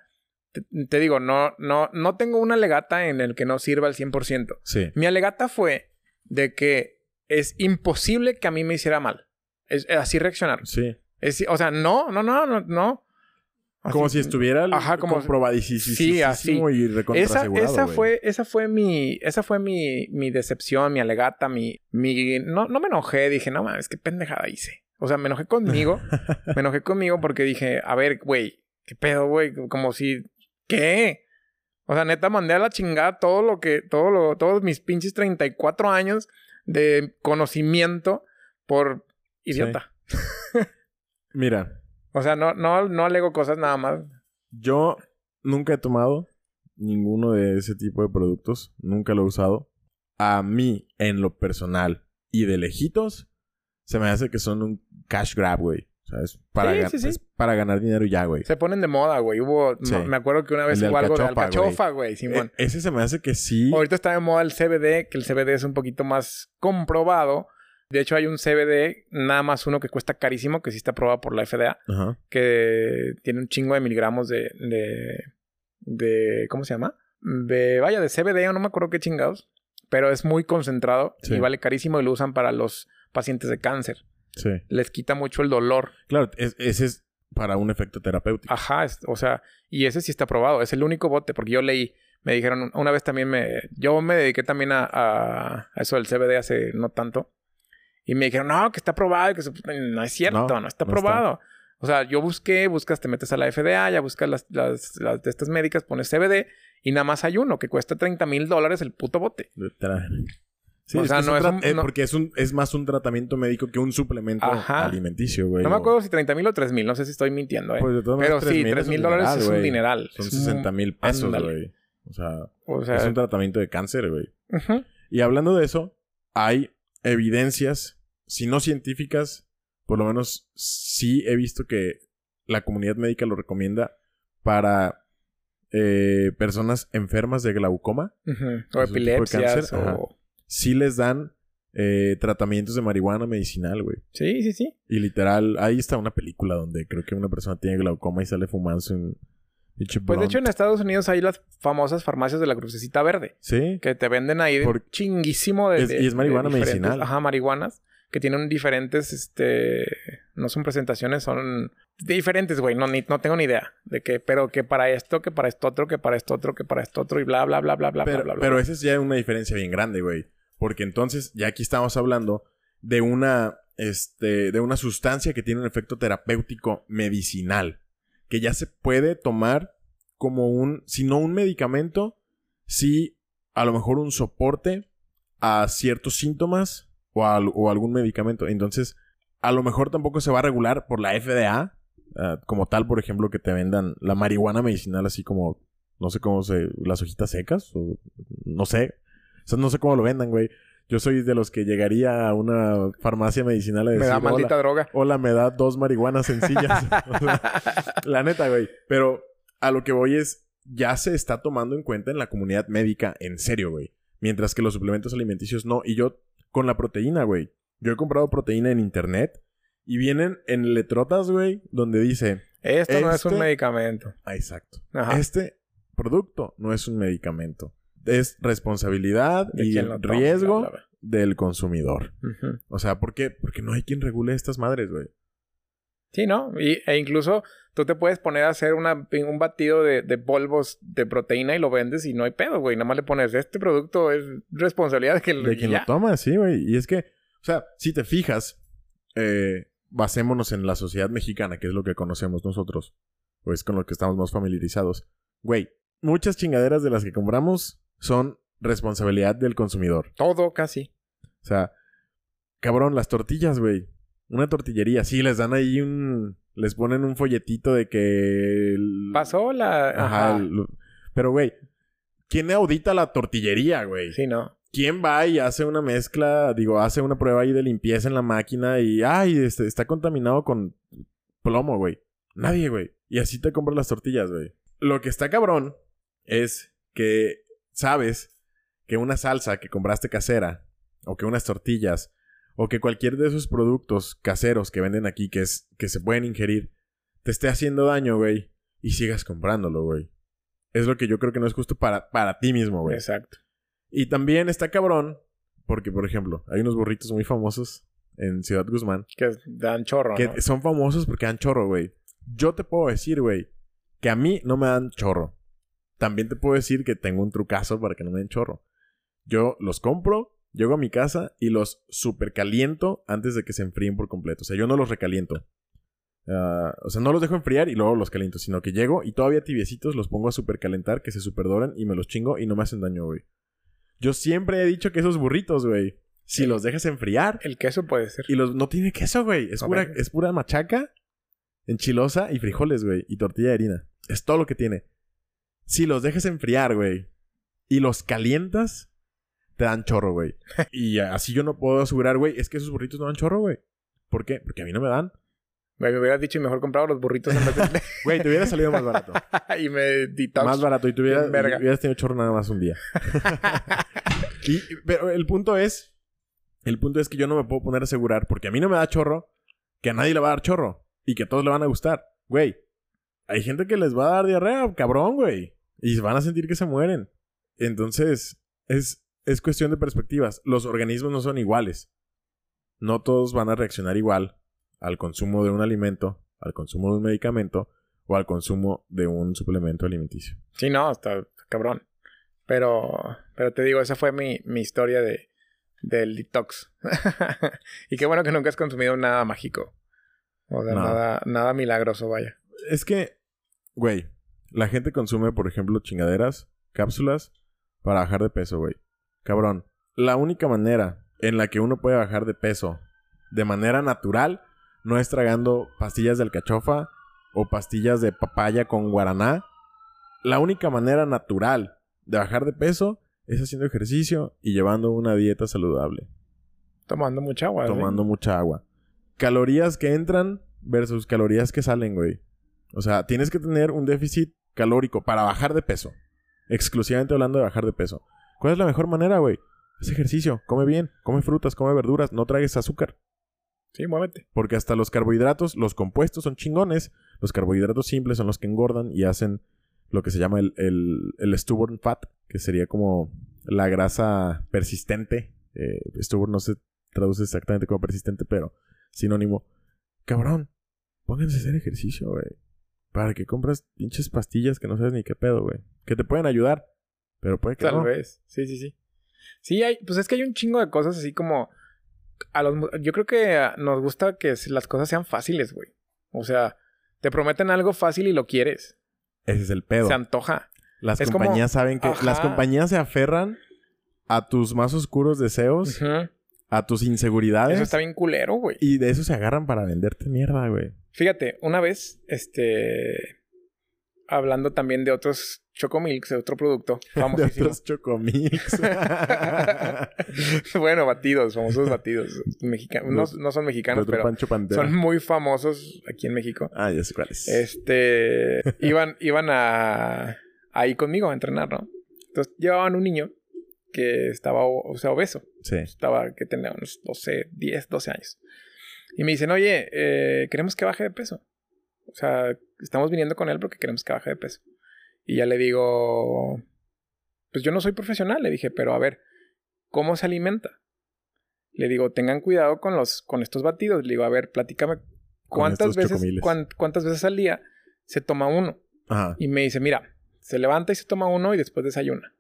te, te digo, no, no, no tengo una legata en el que no sirva al 100%. Sí. Mi alegata fue de que es imposible que a mí me hiciera mal. Es, es así reaccionar. Sí. Es- o sea, no, no, no, no, no. Como Así- si estuviera Ajá, como- comprobadísimo Sí, así. y esa, esa fue, esa fue mi, esa fue mi, mi decepción, mi alegata, mi, mi, no, no me enojé, dije, no mames, qué pendejada hice. O sea, me enojé conmigo, me enojé conmigo porque dije, a ver, güey, qué pedo, güey, como si, ¿qué? O sea, neta, mandé a la chingada todo lo que, todo lo, todos mis pinches 34 años de conocimiento por idiota. Mira, O sea, no, no, no alego cosas nada más. yo nunca he tomado ninguno de ese tipo de productos. Nunca lo he usado. A mí, en lo personal y de lejitos, se me hace que son un cash grab, güey. O sea, es para, Sí, gan- sí, sí. es para ganar dinero ya, güey. Se ponen de moda, güey. Hubo, Sí. me acuerdo que una vez hubo algo de alcachofa, güey. Simón. E- ese se me hace que sí. Ahorita está de moda el CBD, que el CBD es un poquito más comprobado. De hecho, hay un CBD, nada más uno que cuesta carísimo, que sí está aprobado por la FDA, Ajá. que tiene un chingo de miligramos de. de. de ¿Cómo se llama? De. Vaya, de CBD o no me acuerdo qué chingados. Pero es muy concentrado Sí. y vale carísimo y lo usan para los. pacientes de cáncer. Sí. Les quita mucho el dolor. Claro, es- ese es para un efecto terapéutico. Ajá, es- o sea, y ese sí está probado. Es el único bote, porque yo leí, me dijeron, una vez también me, yo me dediqué también a, eso del CBD hace no tanto. Y me dijeron, no, que está probado, que se- no es cierto, No, no, está no probado. O sea, yo busqué, buscas, te metes a la FDA, ya buscas las, las, las de estas médicas, pones CBD y nada más hay uno que cuesta 30 mil dólares el puto bote. Sí, O es sea, que no un es un- eh, no- porque es un es más un tratamiento médico que un suplemento Ajá. alimenticio, güey. No me o- acuerdo si 30 mil o 3 mil, no sé si estoy mintiendo, ¿eh? Pues de todas Pero sí, 3,000 3 mil dólares es un dineral. Son Es 60 un- mil pesos, güey. O sea, O sea, es un tratamiento de cáncer, güey. Y hablando de eso, hay evidencias, si no científicas, por lo menos sí he visto que la comunidad médica lo recomienda para eh, personas enfermas de glaucoma. O de epilepsias cáncer, ajá. o... Sí les dan eh, tratamientos de marihuana medicinal, güey. Sí, sí, sí. Y literal, ahí está una película donde creo que una persona tiene glaucoma y sale fumándose un Pues de hecho en. Estados Unidos hay las famosas farmacias de la crucecita verde. Sí, Que te venden ahí Por- chinguísimo de... Es- de- y es marihuana medicinal. Ajá, marihuanas. Que tienen diferentes, este... No son presentaciones, son... Diferentes, güey. No, ni- no tengo ni idea. De que... Pero que para esto, que para esto otro, que para esto otro, que para esto otro. Y bla, bla, bla, bla, bla, pero, bla, bla, bla. pero esa es ya una diferencia bien grande, güey. Porque entonces, ya aquí estamos hablando de una, este, de una sustancia que tiene un efecto terapéutico medicinal. Que ya se puede tomar como un, si no un medicamento, sí a lo mejor un soporte a ciertos síntomas o, o algún medicamento. Entonces, a lo mejor tampoco se va a regular por la FDA, ah, como tal, por ejemplo, que te vendan la marihuana medicinal así como, no sé cómo se, las hojitas secas, o no sé. O sea, no sé cómo lo vendan, güey. Yo soy de los que llegaría a una farmacia medicinal a decir, Me da "Hola, maldita droga. Hola, me da dos marihuanas sencillas. O sea, la neta, güey. Pero a lo que voy es, ya se está tomando en cuenta en la comunidad médica, en serio, güey. Mientras que los suplementos alimenticios no. Y yo, con la proteína, güey. Yo he comprado proteína en internet y vienen en letrotas, güey, donde dice, Esto no es un Este- medicamento. ah, exacto. Ajá. Este producto no es un medicamento. Es responsabilidad De y toma, riesgo del consumidor. O sea, ¿por qué? Porque no hay quien regule estas madres, güey. Sí, ¿no? Y, e incluso tú te puedes poner a hacer una, un batido de, de polvos de proteína y lo vendes y no hay pedo, güey. Nada más le pones, este producto es responsabilidad de que De quien ya. lo toma, sí, güey. Y es que, o sea, si te fijas, eh, basémonos en la sociedad mexicana, que es lo que conocemos nosotros, pues con lo que estamos más familiarizados. Güey, muchas chingaderas de las que compramos son responsabilidad del consumidor. Todo casi. O sea, cabrón, las tortillas, güey. Una tortillería, sí, les dan ahí un... Les ponen un folletito de que... el- Pasó la... Ajá. Ajá. el- Pero, güey, ¿quién audita la tortillería, güey? Sí, ¿no? ¿Quién va y hace una mezcla, digo, hace una prueba ahí de limpieza en la máquina y, ay, este, está contaminado con plomo, güey? Nadie, güey. Y así te compras las tortillas, güey. Lo que está cabrón es que sabes que una salsa que compraste casera, o que unas tortillas, o que cualquier de esos productos caseros que venden aquí que, es, que se pueden ingerir, te esté haciendo daño, güey, y sigas comprándolo, güey. Es lo que yo creo que no es justo para, para ti mismo, güey. Exacto. Y también está cabrón, porque, por ejemplo, hay unos burritos muy famosos en Ciudad Guzmán Que dan chorro, que ¿no? son famosos porque dan chorro, güey. Yo te puedo decir, güey, que a mí no me dan chorro. También te puedo decir que tengo un trucazo para que no me den chorro. Yo los compro, llego a mi casa y los supercaliento antes de que se enfríen por completo. O sea, yo no los recaliento. Ah, o sea, no los dejo enfriar y luego los caliento, sino que llego y todavía tibiecitos los pongo a supercalentar, que se superdoren y me los chingo y no me hacen daño, güey. Yo siempre he dicho que esos burritos, güey, si los dejas enfriar El queso puede ser. y los no tiene queso, güey, es pura es pura machaca, enchilosa y frijoles, güey, y tortilla de harina. Es todo lo que tiene. Si los dejas enfriar, güey, y los calientas, te dan chorro, güey. y así yo no puedo asegurar, güey, es que esos burritos no dan chorro, güey. ¿Por qué? Porque a mí no me dan. Güey, me hubieras dicho y mejor comprado los burritos en vez de... Güey, te hubiera salido más barato. y me detox. Más barato y tú hubieras, tenido chorro nada más un día. y, pero el punto es, el punto es que yo no me puedo poner a asegurar porque a mí no me da chorro, que a nadie le va a dar chorro y que a todos le van a gustar. Güey, hay gente que les va a dar diarrea, cabrón, güey. Y van a sentir que se mueren. Entonces, es, es cuestión de perspectivas. Los organismos no son iguales. no todos van a reaccionar igual al consumo de un alimento, al consumo de un medicamento o al consumo de un suplemento alimenticio. Sí, no, está cabrón. Pero, pero te digo, esa fue mi, mi historia de, del detox. y qué bueno que nunca has consumido nada mágico. O No. nada, nada milagroso, vaya. Es que, güey, la gente consume, por ejemplo, chingaderas, cápsulas para bajar de peso, güey. Cabrón, la única manera en la que uno puede bajar de peso de manera natural no es tragando pastillas de alcachofa o pastillas de papaya con guaraná. La única manera natural de bajar de peso es haciendo ejercicio y llevando una dieta saludable, Tomando mucha agua. tomando mucha agua. Calorías que entran versus calorías que salen, güey. O sea, tienes que tener un déficit calórico para bajar de peso. Exclusivamente hablando de bajar de peso. ¿Cuál es la mejor manera, güey? Haz ejercicio, come bien, come frutas, come verduras, no tragues azúcar. Sí, muévete. Porque hasta los carbohidratos, los compuestos son chingones. Los carbohidratos simples son los que engordan y hacen lo que se llama el, el, el stubborn fat, que sería como la grasa persistente. Eh, stubborn no se traduce exactamente como persistente, pero sinónimo. Cabrón, pónganse a hacer ejercicio, güey. Para que compras pinches pastillas que no sabes ni qué pedo, güey. Que te pueden ayudar, pero puede que Tal no. vez. Sí, sí, sí. Sí, hay, pues es que hay un chingo de cosas así como. A los, yo creo que ah, nos gusta que las cosas sean fáciles, güey. O sea, te prometen algo fácil y lo quieres. Ese es el pedo. Se antoja. Las es como- compañías saben que... Ajá. Las compañías se aferran a tus más oscuros deseos, Ujú. A tus inseguridades. Eso está bien culero, güey. Y de eso se agarran para venderte mierda, güey. Fíjate, una vez, este. Hablando también de otros Chocomilks, de otro producto De famosísimo. otros chocomix. bueno, batidos, famosos batidos. Mexicanos. No, son De mexicanos, pero Pancho son muy famosos aquí en México. Ah, ya sé cuáles. Este. iban iban a. Ahí conmigo a entrenar, ¿no? Entonces llevaban un niño que estaba, o sea, obeso. Sí. Estaba, que tenía unos 12, 10, 12 años. Y me dicen, oye, eh, queremos que baje de peso. O sea, estamos viniendo con él porque queremos que baje de peso. Y ya le digo, pues yo no soy profesional, le dije, pero a ver, ¿cómo se alimenta? Le digo, tengan cuidado con los, con estos batidos. Le digo, a ver, platícame cuántas veces, cuán- cuántas veces al día se toma uno. Ajá. Y me dice, mira, se levanta y se toma uno y después desayuna.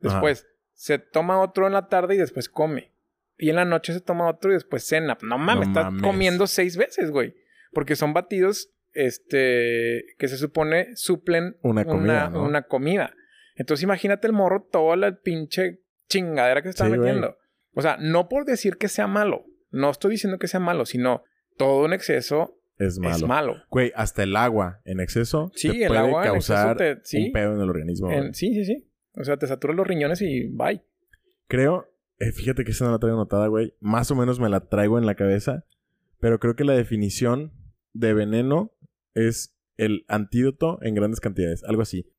Después se toma otro en la tarde y después come. Y en la noche se toma otro y después cena. No mames, No estás mames. comiendo seis veces, güey. Porque son batidos, este, que se supone suplen Una comida, ¿no? una comida. Entonces imagínate el morro, toda la pinche chingadera que se está Sí, güey. metiendo. O sea, no por decir que sea malo. No estoy diciendo que sea malo, sino todo en exceso Es malo. es malo. Güey, hasta el agua en exceso Sí, te el puede agua en exceso causar te- sí. un pedo en el organismo. En- sí, sí, sí. O sea, te saturan los riñones y bye. Creo, eh, fíjate que esa no la traigo anotada, güey. Más o menos me la traigo en la cabeza. Pero creo que la definición de veneno es el antídoto en grandes cantidades. Algo así.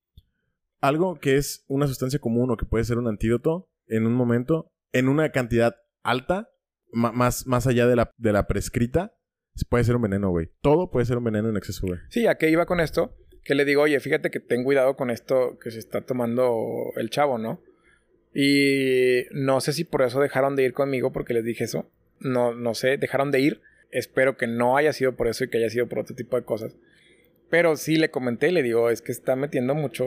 Algo que es una sustancia común o que puede ser un antídoto en un momento, en una cantidad alta, más, más allá de la, de la prescrita, puede ser un veneno, güey. Todo puede ser un veneno en exceso, güey. Sí, ¿a qué iba con esto? Que le digo, oye, fíjate que ten cuidado con esto que se está tomando el chavo, ¿no? Y no sé si por eso dejaron de ir conmigo porque les dije eso. No, no sé, dejaron de ir. Espero que no haya sido por eso y que haya sido por otro tipo de cosas. Pero sí le comenté le digo, es que está metiendo mucho,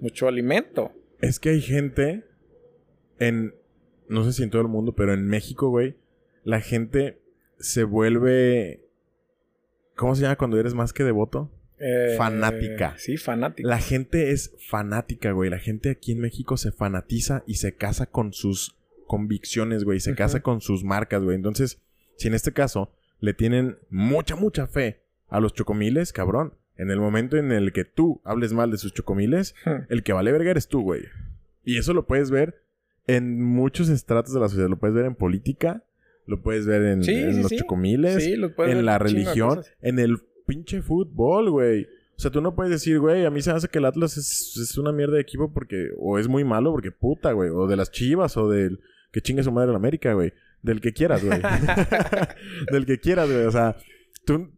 mucho alimento. Es que hay gente en. No sé si en todo el mundo, pero en México, güey. La gente se vuelve. ¿Cómo se llama cuando eres más que devoto? Eh, Fanática. Sí, fanática. La gente es fanática, güey. La gente aquí en México se fanatiza y se casa con sus convicciones, güey. Se casa con sus marcas, güey. Entonces, si en este caso le tienen mucha, mucha fe a los chocomiles, cabrón. En el momento en el que tú hables mal de sus chocomiles, el que vale verga eres tú, güey. Y eso lo puedes ver en muchos estratos de la sociedad. Lo puedes ver en política, lo puedes ver en, Sí, en sí, los sí. chocomiles, puedes en ver la religión, en el pinche fútbol, güey. O sea, tú no puedes decir, güey, a mí se me hace que el Atlas es, es una mierda de equipo porque... O es muy malo porque puta, güey. O de las chivas o del... Que chingue su madre la América, güey. Del que quieras, güey. del que quieras, güey. O sea, tú...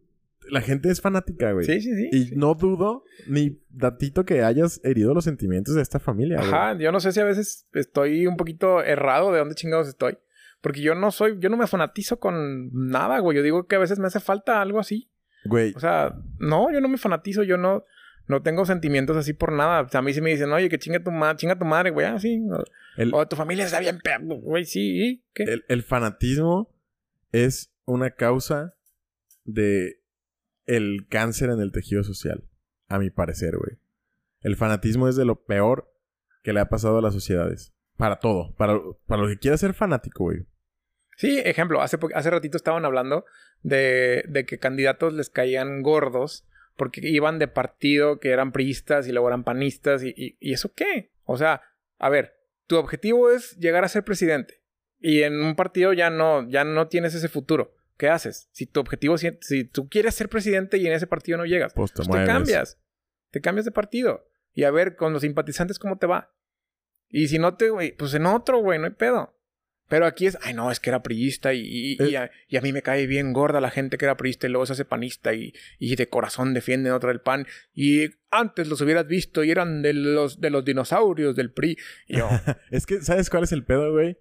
La gente es fanática, güey. Sí, sí, sí. Y sí. no dudo ni datito que hayas herido los sentimientos de esta familia, güey. Ajá, yo no sé si a veces estoy un poquito errado de dónde chingados estoy. Porque yo no soy, yo no me fanatizo con nada, güey. Yo digo que a veces me hace falta algo así. Güey. O sea, no, yo no me fanatizo, yo no, no tengo sentimientos así por nada. O sea, a mí sí me dicen, oye, que chinga tu, ma chinga tu madre, güey, así. El- o tu familia está bien perro, güey, sí, ¿y qué? El, el fanatismo es una causa de el cáncer en el tejido social, a mi parecer, güey. El fanatismo es de lo peor que le ha pasado a las sociedades. Para todo. Para, para lo que quiera ser fanático, güey. Sí, ejemplo, hace, hace ratito estaban hablando de, de que candidatos les caían gordos porque iban de partido que eran priistas y luego eran panistas y, y, ¿y eso qué? O sea, a ver, tu objetivo es llegar a ser presidente y en un partido ya no, ya no tienes ese futuro. ¿Qué haces? Si tu objetivo, si, si tú quieres ser presidente y en ese partido no llegas, Pues te pues te cambias. Te cambias de partido. Y a ver con los simpatizantes cómo te va. Y si no te, pues en otro, güey, no hay pedo. Pero aquí es, ay, no, es que era priista y, y, y Eh. a, y a mí me cae bien gorda la gente que era priista y luego se hace panista y, y de corazón defienden otra el pan. Y antes los hubieras visto y eran de los, de los dinosaurios del PRI. Yo, Es que, ¿sabes cuál es el pedo, güey?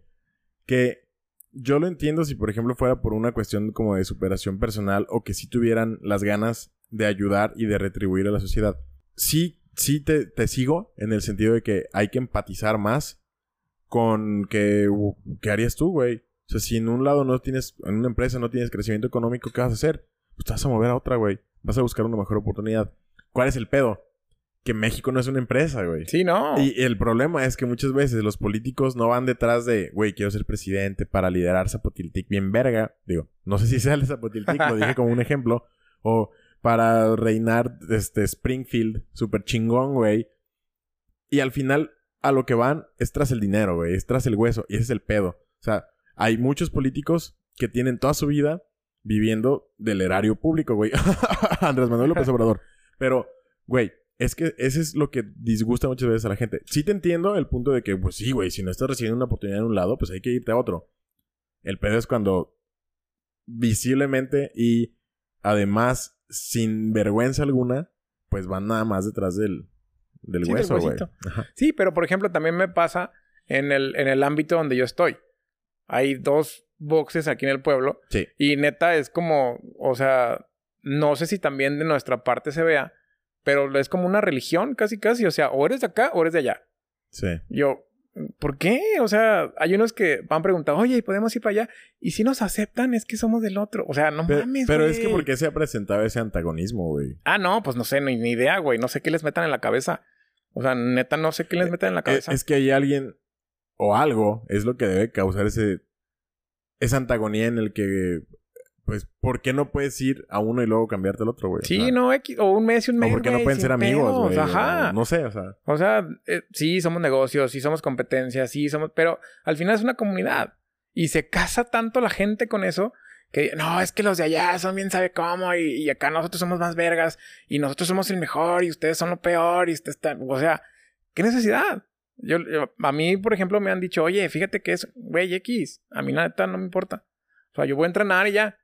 Que yo lo entiendo si, por ejemplo, fuera por una cuestión como de superación personal o que sí tuvieran las ganas de ayudar y de retribuir a la sociedad. Sí, sí te, te sigo en el sentido de que hay que empatizar más con que... ¿Qué harías tú, güey? O sea, si en un lado no tienes... En una empresa no tienes crecimiento económico, ¿qué vas a hacer? Pues te vas a mover a otra, güey. Vas a buscar una mejor oportunidad. ¿Cuál es el pedo? Que México no es una empresa, güey. sí, no. Y el problema es que muchas veces los políticos no van detrás de, güey, quiero ser presidente para liderar Zapotiltic bien verga. Digo, no sé si sale Zapotiltic, lo dije como un ejemplo. O para reinar este Springfield, súper chingón, güey. Y al final, a lo que van es tras el dinero, güey. Es tras el hueso. Y ese es el pedo. O sea, hay muchos políticos que tienen toda su vida viviendo del erario público, güey. Andrés Manuel López Obrador. Pero, güey, es que ese es lo que disgusta muchas veces a la gente. Sí te entiendo el punto de que, pues sí, güey, si no estás recibiendo una oportunidad en un lado, pues hay que irte a otro. El pedo es cuando visiblemente y además sin vergüenza alguna, pues van nada más detrás del, del Sí, hueso, güey. Sí, pero por ejemplo, también me pasa en el, en el ámbito donde yo estoy. Hay dos boxes aquí en el pueblo Sí. y neta es como, o sea, no sé si también de nuestra parte se vea, pero es como una religión casi casi, o sea, o eres de acá o eres de allá. Sí. Yo, ¿por qué? O sea, hay unos que van preguntando, oye, ¿podemos ir para allá? Y si nos aceptan es que somos del otro. O sea, no Pero, mames, pero es que porque se ha presentado ese antagonismo, güey. Ah, no, pues no sé, ni, ni idea, güey. No sé qué les metan en la cabeza. O sea, neta, no sé qué les metan en la Es, cabeza. Eh, es que hay alguien o algo es lo que debe causar ese esa antagonía en el que pues ¿por qué no puedes ir a uno y luego cambiarte al otro, güey? Sí, O sea, no, o un mes y un mes. O porque no güey, pueden ser amigos, güey. Ajá. o No sé, o sea. O sea, eh, sí, somos negocios, sí somos competencia, sí somos. Pero al final es una comunidad. Y se casa tanto la gente con eso que no, es que los de allá son bien sabe cómo y, y acá nosotros somos más vergas y nosotros somos el mejor y ustedes son lo peor y ustedes están. O sea, ¿qué necesidad? Yo, yo- a mí, por ejemplo, me han dicho, oye, fíjate que es, güey, X. A mí nada no me importa. O sea, yo voy a entrenar y ya.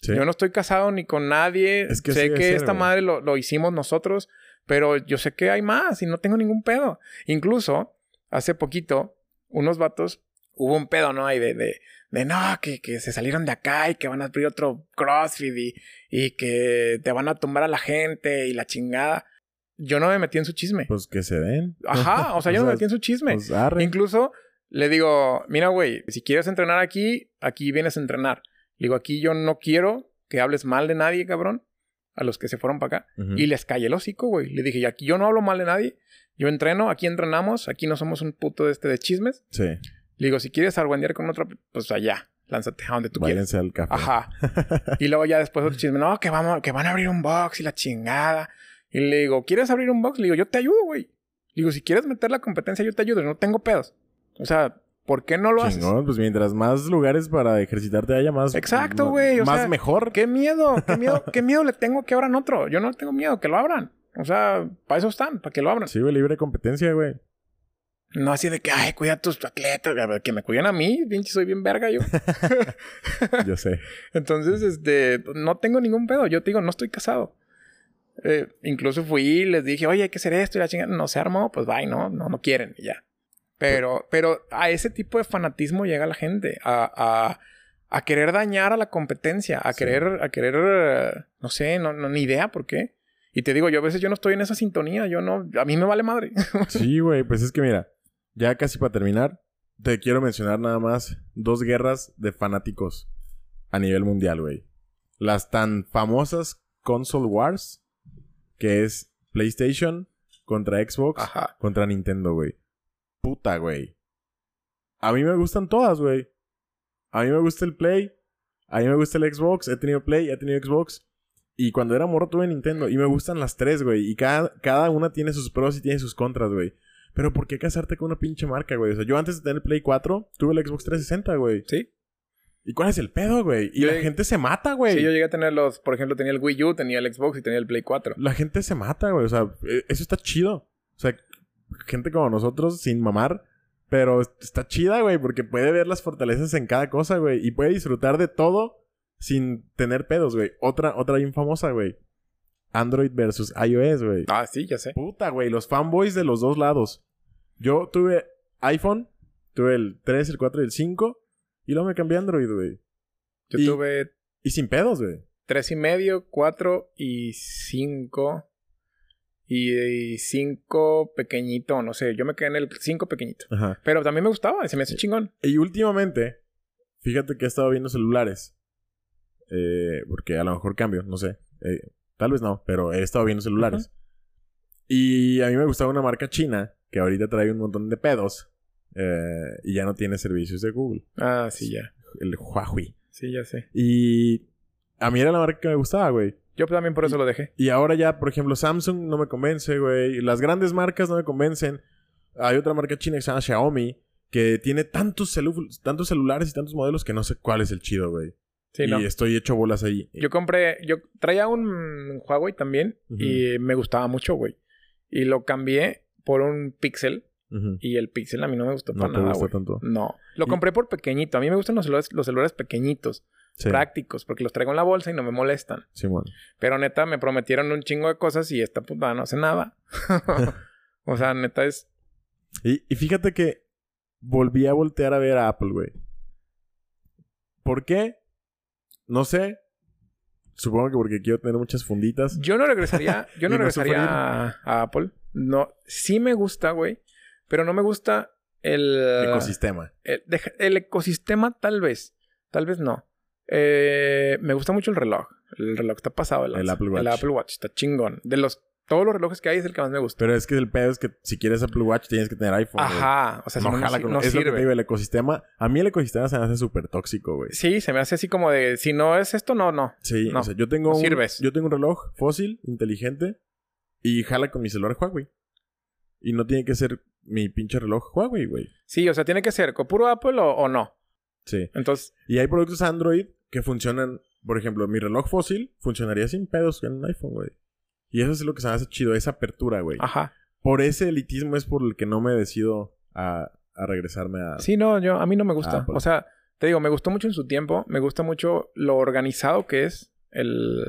Sí. Yo no estoy casado ni con nadie. Es que sé que ser, esta güey. madre lo, lo hicimos nosotros, pero yo sé que hay más y no tengo ningún pedo. Incluso, hace poquito, unos vatos, hubo un pedo, ¿no? Ahí de, de, de no, que, que se salieron de acá y que van a abrir otro CrossFit y, y que te van a tumbar a la gente y la chingada. Yo no me metí en su chisme. Pues que se den. Ajá, o sea, yo no me metí en su chisme. Pues. Incluso le digo, mira, güey, si quieres entrenar aquí, aquí vienes a entrenar. Le digo, aquí yo no quiero que hables mal de nadie, cabrón. A los que se fueron para acá. Y les callé el hocico, güey. Le dije, y aquí yo no hablo mal de nadie. Yo entreno, aquí entrenamos, aquí no somos un puto de este de chismes. Sí. Le digo, si quieres argüendear con otro, pues allá. Lánzate a donde tú quieras. Váyanse al café. Ajá. y luego ya después otro chisme, no, que vamos, que van a abrir un box y la chingada. Y le digo, ¿quieres abrir un box? Le digo, yo te ayudo, güey. Le digo, si quieres meter la competencia, yo te ayudo, no tengo pedos. O sea, ¿por qué no lo haces? Chingón, pues mientras más lugares para ejercitarte haya más. Exacto, güey, Más sea, mejor. ¿Qué miedo? ¿Qué miedo? ¿Qué miedo le tengo que abran otro? Yo no tengo miedo, que lo abran. O sea, para eso están, para que lo abran. Sí, güey, libre competencia, güey. No así de que, ay, cuida a tus atletas, que me cuiden a mí, pinche, soy bien verga yo. Yo sé. Entonces, este, no tengo ningún pedo. Yo te digo, no estoy casado. Eh, incluso fui y les dije, oye, hay que hacer esto y la chingada. No se armó, pues bye, no, no, no quieren y ya. Pero, pero a ese tipo de fanatismo llega la gente. A, a, a querer dañar a la competencia. A Sí. querer, a querer, no sé, no, no, ni idea por qué. Y te digo, yo a veces yo no estoy en esa sintonía. Yo no, a mí me vale madre. Sí, güey, pues es que mira, ya casi para terminar, te quiero mencionar nada más dos guerras de fanáticos a nivel mundial, güey. Las tan famosas console wars, que es PlayStation contra Xbox Ajá. contra Nintendo, güey. Puta, güey. A mí me gustan todas, güey. A mí me gusta el Play. A mí me gusta el Xbox. He tenido Play, he tenido Xbox. Y cuando era morro tuve Nintendo. Y me gustan las tres, güey. Y cada, cada una tiene sus pros y tiene sus contras, güey. Pero ¿por qué casarte con una pinche marca, güey? O sea, yo antes de tener el Play 4 tuve el Xbox 360, güey. Sí. ¿Y cuál es el pedo, güey? Y Yo la llegué- gente se mata, güey. Sí, yo llegué a tener los, por ejemplo, tenía el Wii U, tenía el Xbox y tenía el Play 4. La gente se mata, güey. O sea, eh, eso está chido. O sea, gente como nosotros, sin mamar. Pero está chida, güey, porque puede ver las fortalezas en cada cosa, güey. Y puede disfrutar de todo sin tener pedos, güey. Otra, otra bien famosa, güey. Android versus iOS, güey. Ah, sí, ya sé. Puta, güey. Los fanboys de los dos lados. Yo tuve iPhone. Tuve el 3, el 4 y el 5. Y luego me cambié a Android, güey. Yo Y- tuve Y sin pedos, güey. tres y medio, cuatro y cinco. Y, y cinco pequeñito, no sé. Yo me quedé en el cinco pequeñito. Ajá. Pero también me gustaba, se me hace chingón. Y últimamente, fíjate que he estado viendo celulares. Eh, porque a lo mejor cambio, no sé. Eh, tal vez no, pero he estado viendo celulares. Y a mí me gustaba una marca china que ahorita trae un montón de pedos. eh, y ya no tiene servicios de Google. Ah, sí, ya. El Huawei. Sí, ya sé. Y a mí era la marca que me gustaba, güey. Yo también por eso lo dejé. Y ahora ya, por ejemplo, Samsung no me convence, güey. Las grandes marcas no me convencen. Hay otra marca china que se llama Xiaomi que tiene tantos, celu- tantos celulares y tantos modelos que no sé cuál es el chido, güey. Sí, y no. estoy hecho bolas ahí. Yo compré, yo traía un Huawei también y me gustaba mucho, güey. Y lo cambié por un Pixel y el Pixel a mí no me gustó No para te nada, gusta tanto. No, lo Y- compré por pequeñito. A mí me gustan los celulares, los celulares pequeñitos, Sí, prácticos, porque los traigo en la bolsa y no me molestan. Pero neta, me prometieron un chingo de cosas y esta puta no hace nada. o sea, neta es... Y, y fíjate que volví a voltear a ver a Apple, güey. ¿Por qué? No sé. Supongo que porque quiero tener muchas funditas. Yo no regresaría, yo no regresaría a, a Apple. No, sí me gusta, güey. Pero no me gusta el... Ecosistema. El ecosistema tal vez. Tal vez no. Eh, me gusta mucho el reloj. El reloj está pasado. El. Apple Watch. El Apple Watch está chingón. De los... Todos los relojes que hay es el que más me gusta. Pero es que el pedo es que si quieres Apple Watch tienes que tener iPhone. güey. Ajá. O sea, si no no, no, jala si- con no es lo que te sirve. digo, el ecosistema. A mí el ecosistema se me hace súper tóxico, güey. Sí, se me hace así como de... Si no es esto, no, no. Sí, No, o sea, yo tengo no un, sirves. yo tengo un reloj fósil, inteligente, y jala con mi celular Huawei. Y no tiene que ser mi pinche reloj Huawei, güey. Sí, o sea, tiene que ser con puro Apple o, o no. Sí. Entonces, Y hay productos Android que funcionan, por ejemplo, mi reloj fósil funcionaría sin pedos en un iPhone, güey. Y eso es lo que se me hace chido, esa apertura, güey. ajá. Por ese elitismo es por el que no me decido a, a regresarme a... Sí, no, yo... A mí no me gusta. Apple. O sea, te digo, me gustó mucho en su tiempo. Me gusta mucho lo organizado que es el,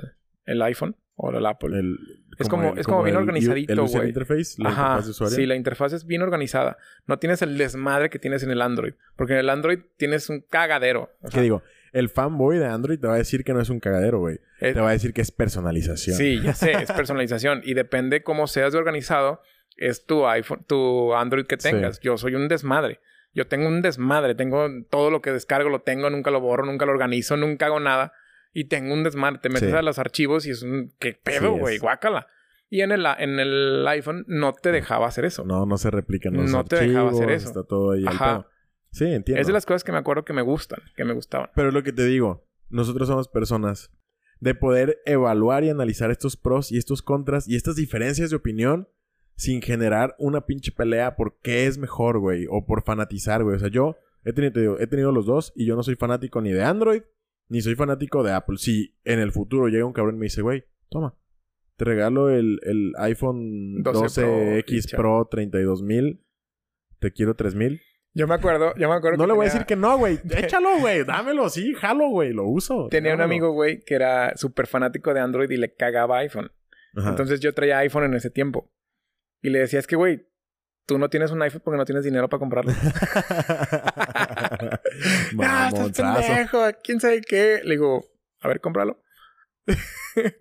el iPhone o el Apple. el- Es como- es como bien el- organizadito, güey. interface, la Ajá. interfaz de usuario. Sí, la interfaz es bien organizada. No tienes el desmadre que tienes en el Android. Porque en el Android tienes un cagadero. O ¿Qué digo? El fanboy de Android te va a decir que no es un cagadero, güey. es- Te va a decir que es personalización. Sí, ya sé, es personalización. y depende cómo seas de organizado, es tu iPhone, tu Android que Sí. tengas. Yo soy un desmadre. Yo tengo un desmadre. Tengo todo lo que descargo, lo tengo, nunca lo borro, nunca lo organizo, nunca hago nada. Y tengo un desmadre. Te metes Sí. a los archivos y es un... ¿Qué pedo, Sí, güey? Guácala. Y en el, en el iPhone no te dejaba hacer eso. No, no se replican los No te dejaba hacer archivos, eso. Está todo ahí Ajá. Sí, entiendo. Es de las cosas que me acuerdo que me gustan, que me gustaban. Pero es lo que te digo, nosotros somos personas de poder evaluar y analizar estos pros y estos contras y estas diferencias de opinión sin generar una pinche pelea por qué es mejor, güey, o por fanatizar, güey. O sea, yo he tenido, te digo, he tenido los dos y yo no soy fanático ni de Android ni soy fanático de Apple. Si en el futuro llega un cabrón y me dice, güey, toma, te regalo el, el iPhone 12 12X Pro, Pro 32000, te quiero 3000. Yo me acuerdo, yo me acuerdo No que le voy a decir que no, güey. Échalo, güey. Dámelo, sí, jalo, güey. Lo uso. Tenía un amigo, güey, que era súper fanático de Android y le cagaba iPhone. Ajá. Entonces yo traía iPhone en ese tiempo. Y le decía, es que, güey, tú no tienes un iPhone porque no tienes dinero para comprarlo. ah, estás pendejo, quién sabe qué. Le digo, a ver, cómpralo.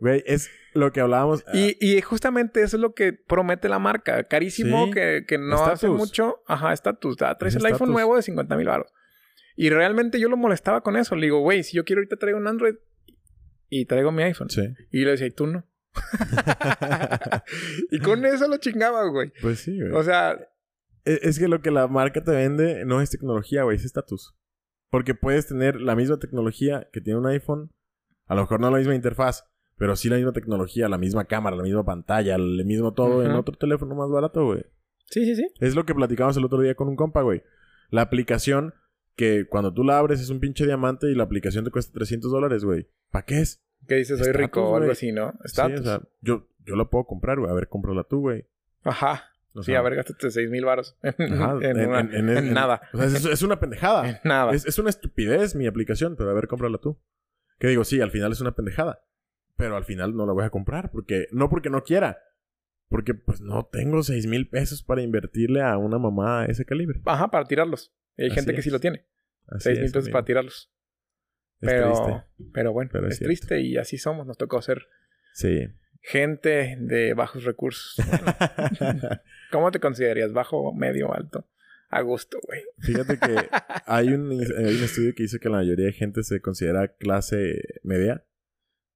Güey, es lo que hablábamos. Y, y justamente eso es lo que promete la marca. Carísimo, Sí. que, que no hace mucho. Ajá, estatus. Ah, Traes Es el iPhone nuevo de 50 mil baros. Y realmente yo lo molestaba con eso. Le digo, güey, si yo quiero ahorita traigo un Android y traigo mi iPhone. Sí. Y le decía, ¿y tú no? y con eso lo chingaba, güey. Pues sí, güey. O sea, Es, es que lo que la marca te vende no es tecnología, güey, es estatus. Porque puedes tener la misma tecnología que tiene un iPhone, a lo mejor no la misma interfaz, pero sí la misma tecnología, la misma cámara, la misma pantalla, el mismo todo en otro teléfono más barato, güey. sí, sí, sí. Es lo que platicamos el otro día con un compa, güey. La aplicación que cuando tú la abres es un pinche diamante y la aplicación te cuesta 300 dólares, güey. ¿Para qué es? Que dices, soy rico o algo así, ¿no? Sí, o sea, yo, yo la puedo comprar, güey. A ver, cómprala tú, güey. Ajá. O sí, a ver, gástate 6 mil baros. en, ajá, en- en- en en- nada. O sea, es, es una pendejada. En nada. Es, es una estupidez mi aplicación, pero a ver, cómprala tú. Que digo, sí, al final es una pendejada. Pero al final no la voy a comprar. Porque, no porque no quiera. Porque pues no tengo seis mil pesos para invertirle a una mamá de ese calibre. Ajá, para tirarlos. Hay Así gente que sí lo tiene. Así 6 mil es, pesos para tirarlos. Es pero, triste. pero bueno, Pero es triste y así somos. Nos tocó ser Sí. gente de bajos recursos. ¿Cómo te considerarías? ¿Bajo, medio, alto? A gusto, güey. Fíjate que hay un, hay un estudio que dice que la mayoría de gente se considera clase media.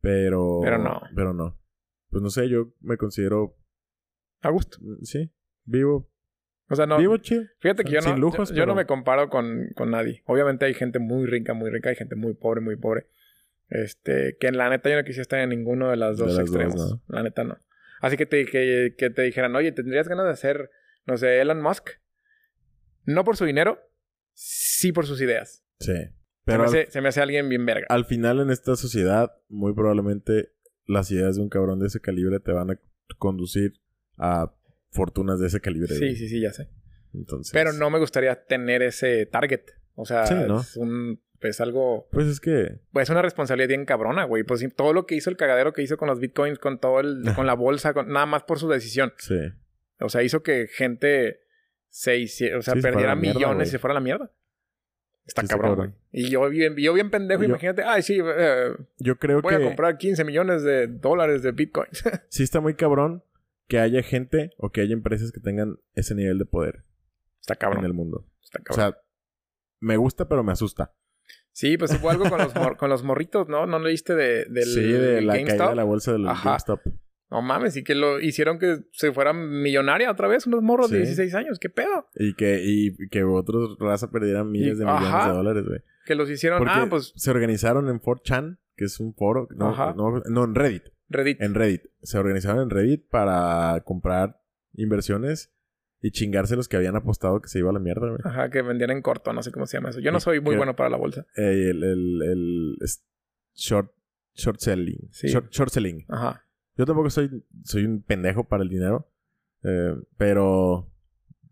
Pero... Pero no. Pero no. Pues no sé, yo me considero... A gusto. mm, Sí. Vivo. O sea, no. Vivo chido. Fíjate que yo no, Sin lujos, yo, yo no pero- me comparo con, con nadie. Obviamente hay gente muy rica, muy rica. Hay gente muy pobre, muy pobre. Este, que en la neta yo no quisiera estar en ninguno de los De dos dos, extremos. ¿no? La neta no. Así que te, que, que te dijeran, oye, ¿tendrías ganas de ser, no sé, Elon Musk? No por su dinero, sí por sus ideas. Sí. Se, Pero me al, hace, se me hace alguien bien verga. al final en esta sociedad, muy probablemente las ideas de un cabrón de ese calibre te van a conducir a fortunas de ese calibre. Sí, sí, sí, ya sé. Entonces... Pero no me gustaría tener ese target. O sea, Sí, ¿no? es un es algo Pues es que... pues es una responsabilidad bien cabrona, güey. Pues todo lo que hizo el cagadero que hizo con los bitcoins, con todo el con la bolsa, con, nada más por su decisión. Sí. O sea, hizo que gente se hiciera, o sea, Sí, perdiera mierda, millones güey. y se fuera a la mierda. Está cabrón. Y yo bien, yo bien pendejo, Yo- imagínate, ay, sí, eh, Yo creo voy que... a comprar 15 millones de dólares de bitcoins. sí está muy cabrón que haya gente o que haya empresas que tengan ese nivel de poder Está en cabrón. el mundo. Está O cabrón. sea, me gusta, pero me asusta. sí, pues hubo algo con los, mor- con los morritos, ¿no? ¿No leíste de, del sí, de la caída de la bolsa del Ajá. GameStop. No mames, y que lo hicieron que se fuera millonaria otra vez, unos morros de Sí. 16 años. ¿Qué pedo? Y que, y que otros raza perdieran miles Y- de millones ajá. de dólares, güey. Que los hicieron, Porque ah, pues se organizaron en 4chan, que es un foro. No, Ajá. no, no, en Reddit. Reddit. En Reddit. Se organizaron en Reddit para comprar inversiones y chingarse los que habían apostado que se iba a la mierda, güey. Ajá, que vendían en corto, no sé cómo se llama eso. Yo no soy muy que- bueno para la bolsa. Eh, el, el, el short, short selling. Sí. Short, short selling. Ajá. Yo tampoco soy, soy un pendejo para el dinero. eh, pero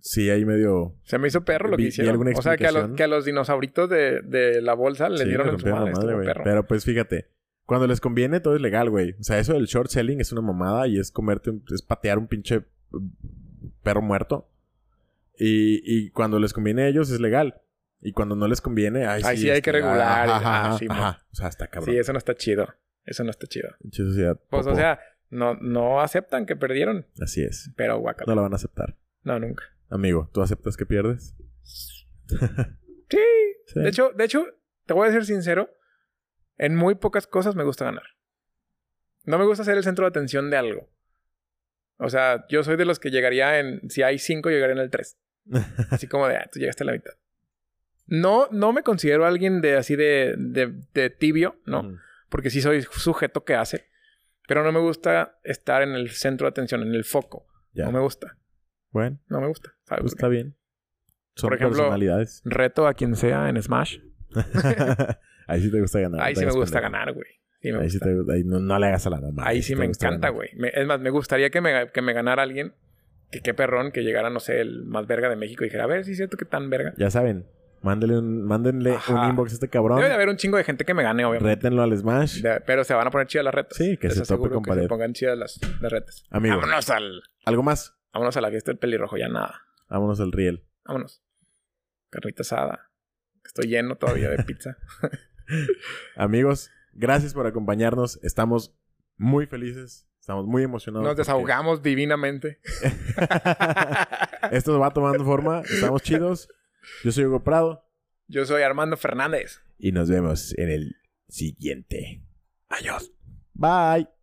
sí hay medio... Se me hizo perro lo que Vi- vi hicieron. O sea, que a, los, que a los dinosauritos de, de la bolsa les sí, dieron en su madre. madre, güey. perro. Pero pues fíjate, cuando les conviene todo es legal, güey. O sea, eso del short selling es una mamada y es comerte, es patear un pinche perro muerto. Y, y cuando les conviene a ellos es legal. Y cuando no les conviene, Ahí sí, sí hay que regular Ajá, ajá, mo. ajá. O sea, está cabrón. Sí, eso no está chido. Eso no está chido. Sociedad. Pues, o popó. sea, no, no aceptan que perdieron. Así es. Pero guacala. No lo van a aceptar. No, nunca. Amigo, ¿tú aceptas que pierdes? Sí. Sí. De hecho, de hecho, te voy a ser sincero. En muy pocas cosas me gusta ganar. No me gusta ser el centro de atención de algo. O sea, yo soy de los que llegaría en... Si hay cinco, llegaría en el tres. Así como de, ah, tú llegaste a la mitad. No, no me considero alguien de así de, de, de tibio, ¿no? Mm. Porque sí soy sujeto que hace. Pero no me gusta estar en el centro de atención, en el foco. Ya. No me gusta. Bueno, No me gusta. ¿sabes pues está bien. Son Por ejemplo, personalidades. Reto a quien sea en Smash. ahí sí te gusta ganar. Ahí sí me gusta pendejo. ganar, güey. Sí me Ahí sí gusta. te ahí no, no le hagas a la mamá. Ahí sí me gusta encanta, güey. Es más, me gustaría que me, que me ganara alguien. Que qué perrón que llegara, no sé, el más verga de México y dijera, a ver si es cierto que tan verga. Ya saben, un, mándenle un inbox a este cabrón. Debe de haber un chingo de gente que me gane, obviamente. Rétenlo al Smash. Pero se van a poner chidas las retas. Sí, que Les se tope con que se pongan chidas las, las retas. Amigo. Vámonos al... ¿Algo más? Vámonos a la fiesta del pelirrojo, ya nada. Vámonos al riel. Vámonos. Carnita asada. Estoy lleno todavía de pizza. Amigos, gracias por acompañarnos. Estamos muy felices. Estamos muy emocionados. Nos desahogamos divinamente. Esto va tomando forma. Estamos chidos. Yo soy Hugo Prado. Yo soy Armando Fernández. Y nos vemos en el siguiente. Adiós. Bye.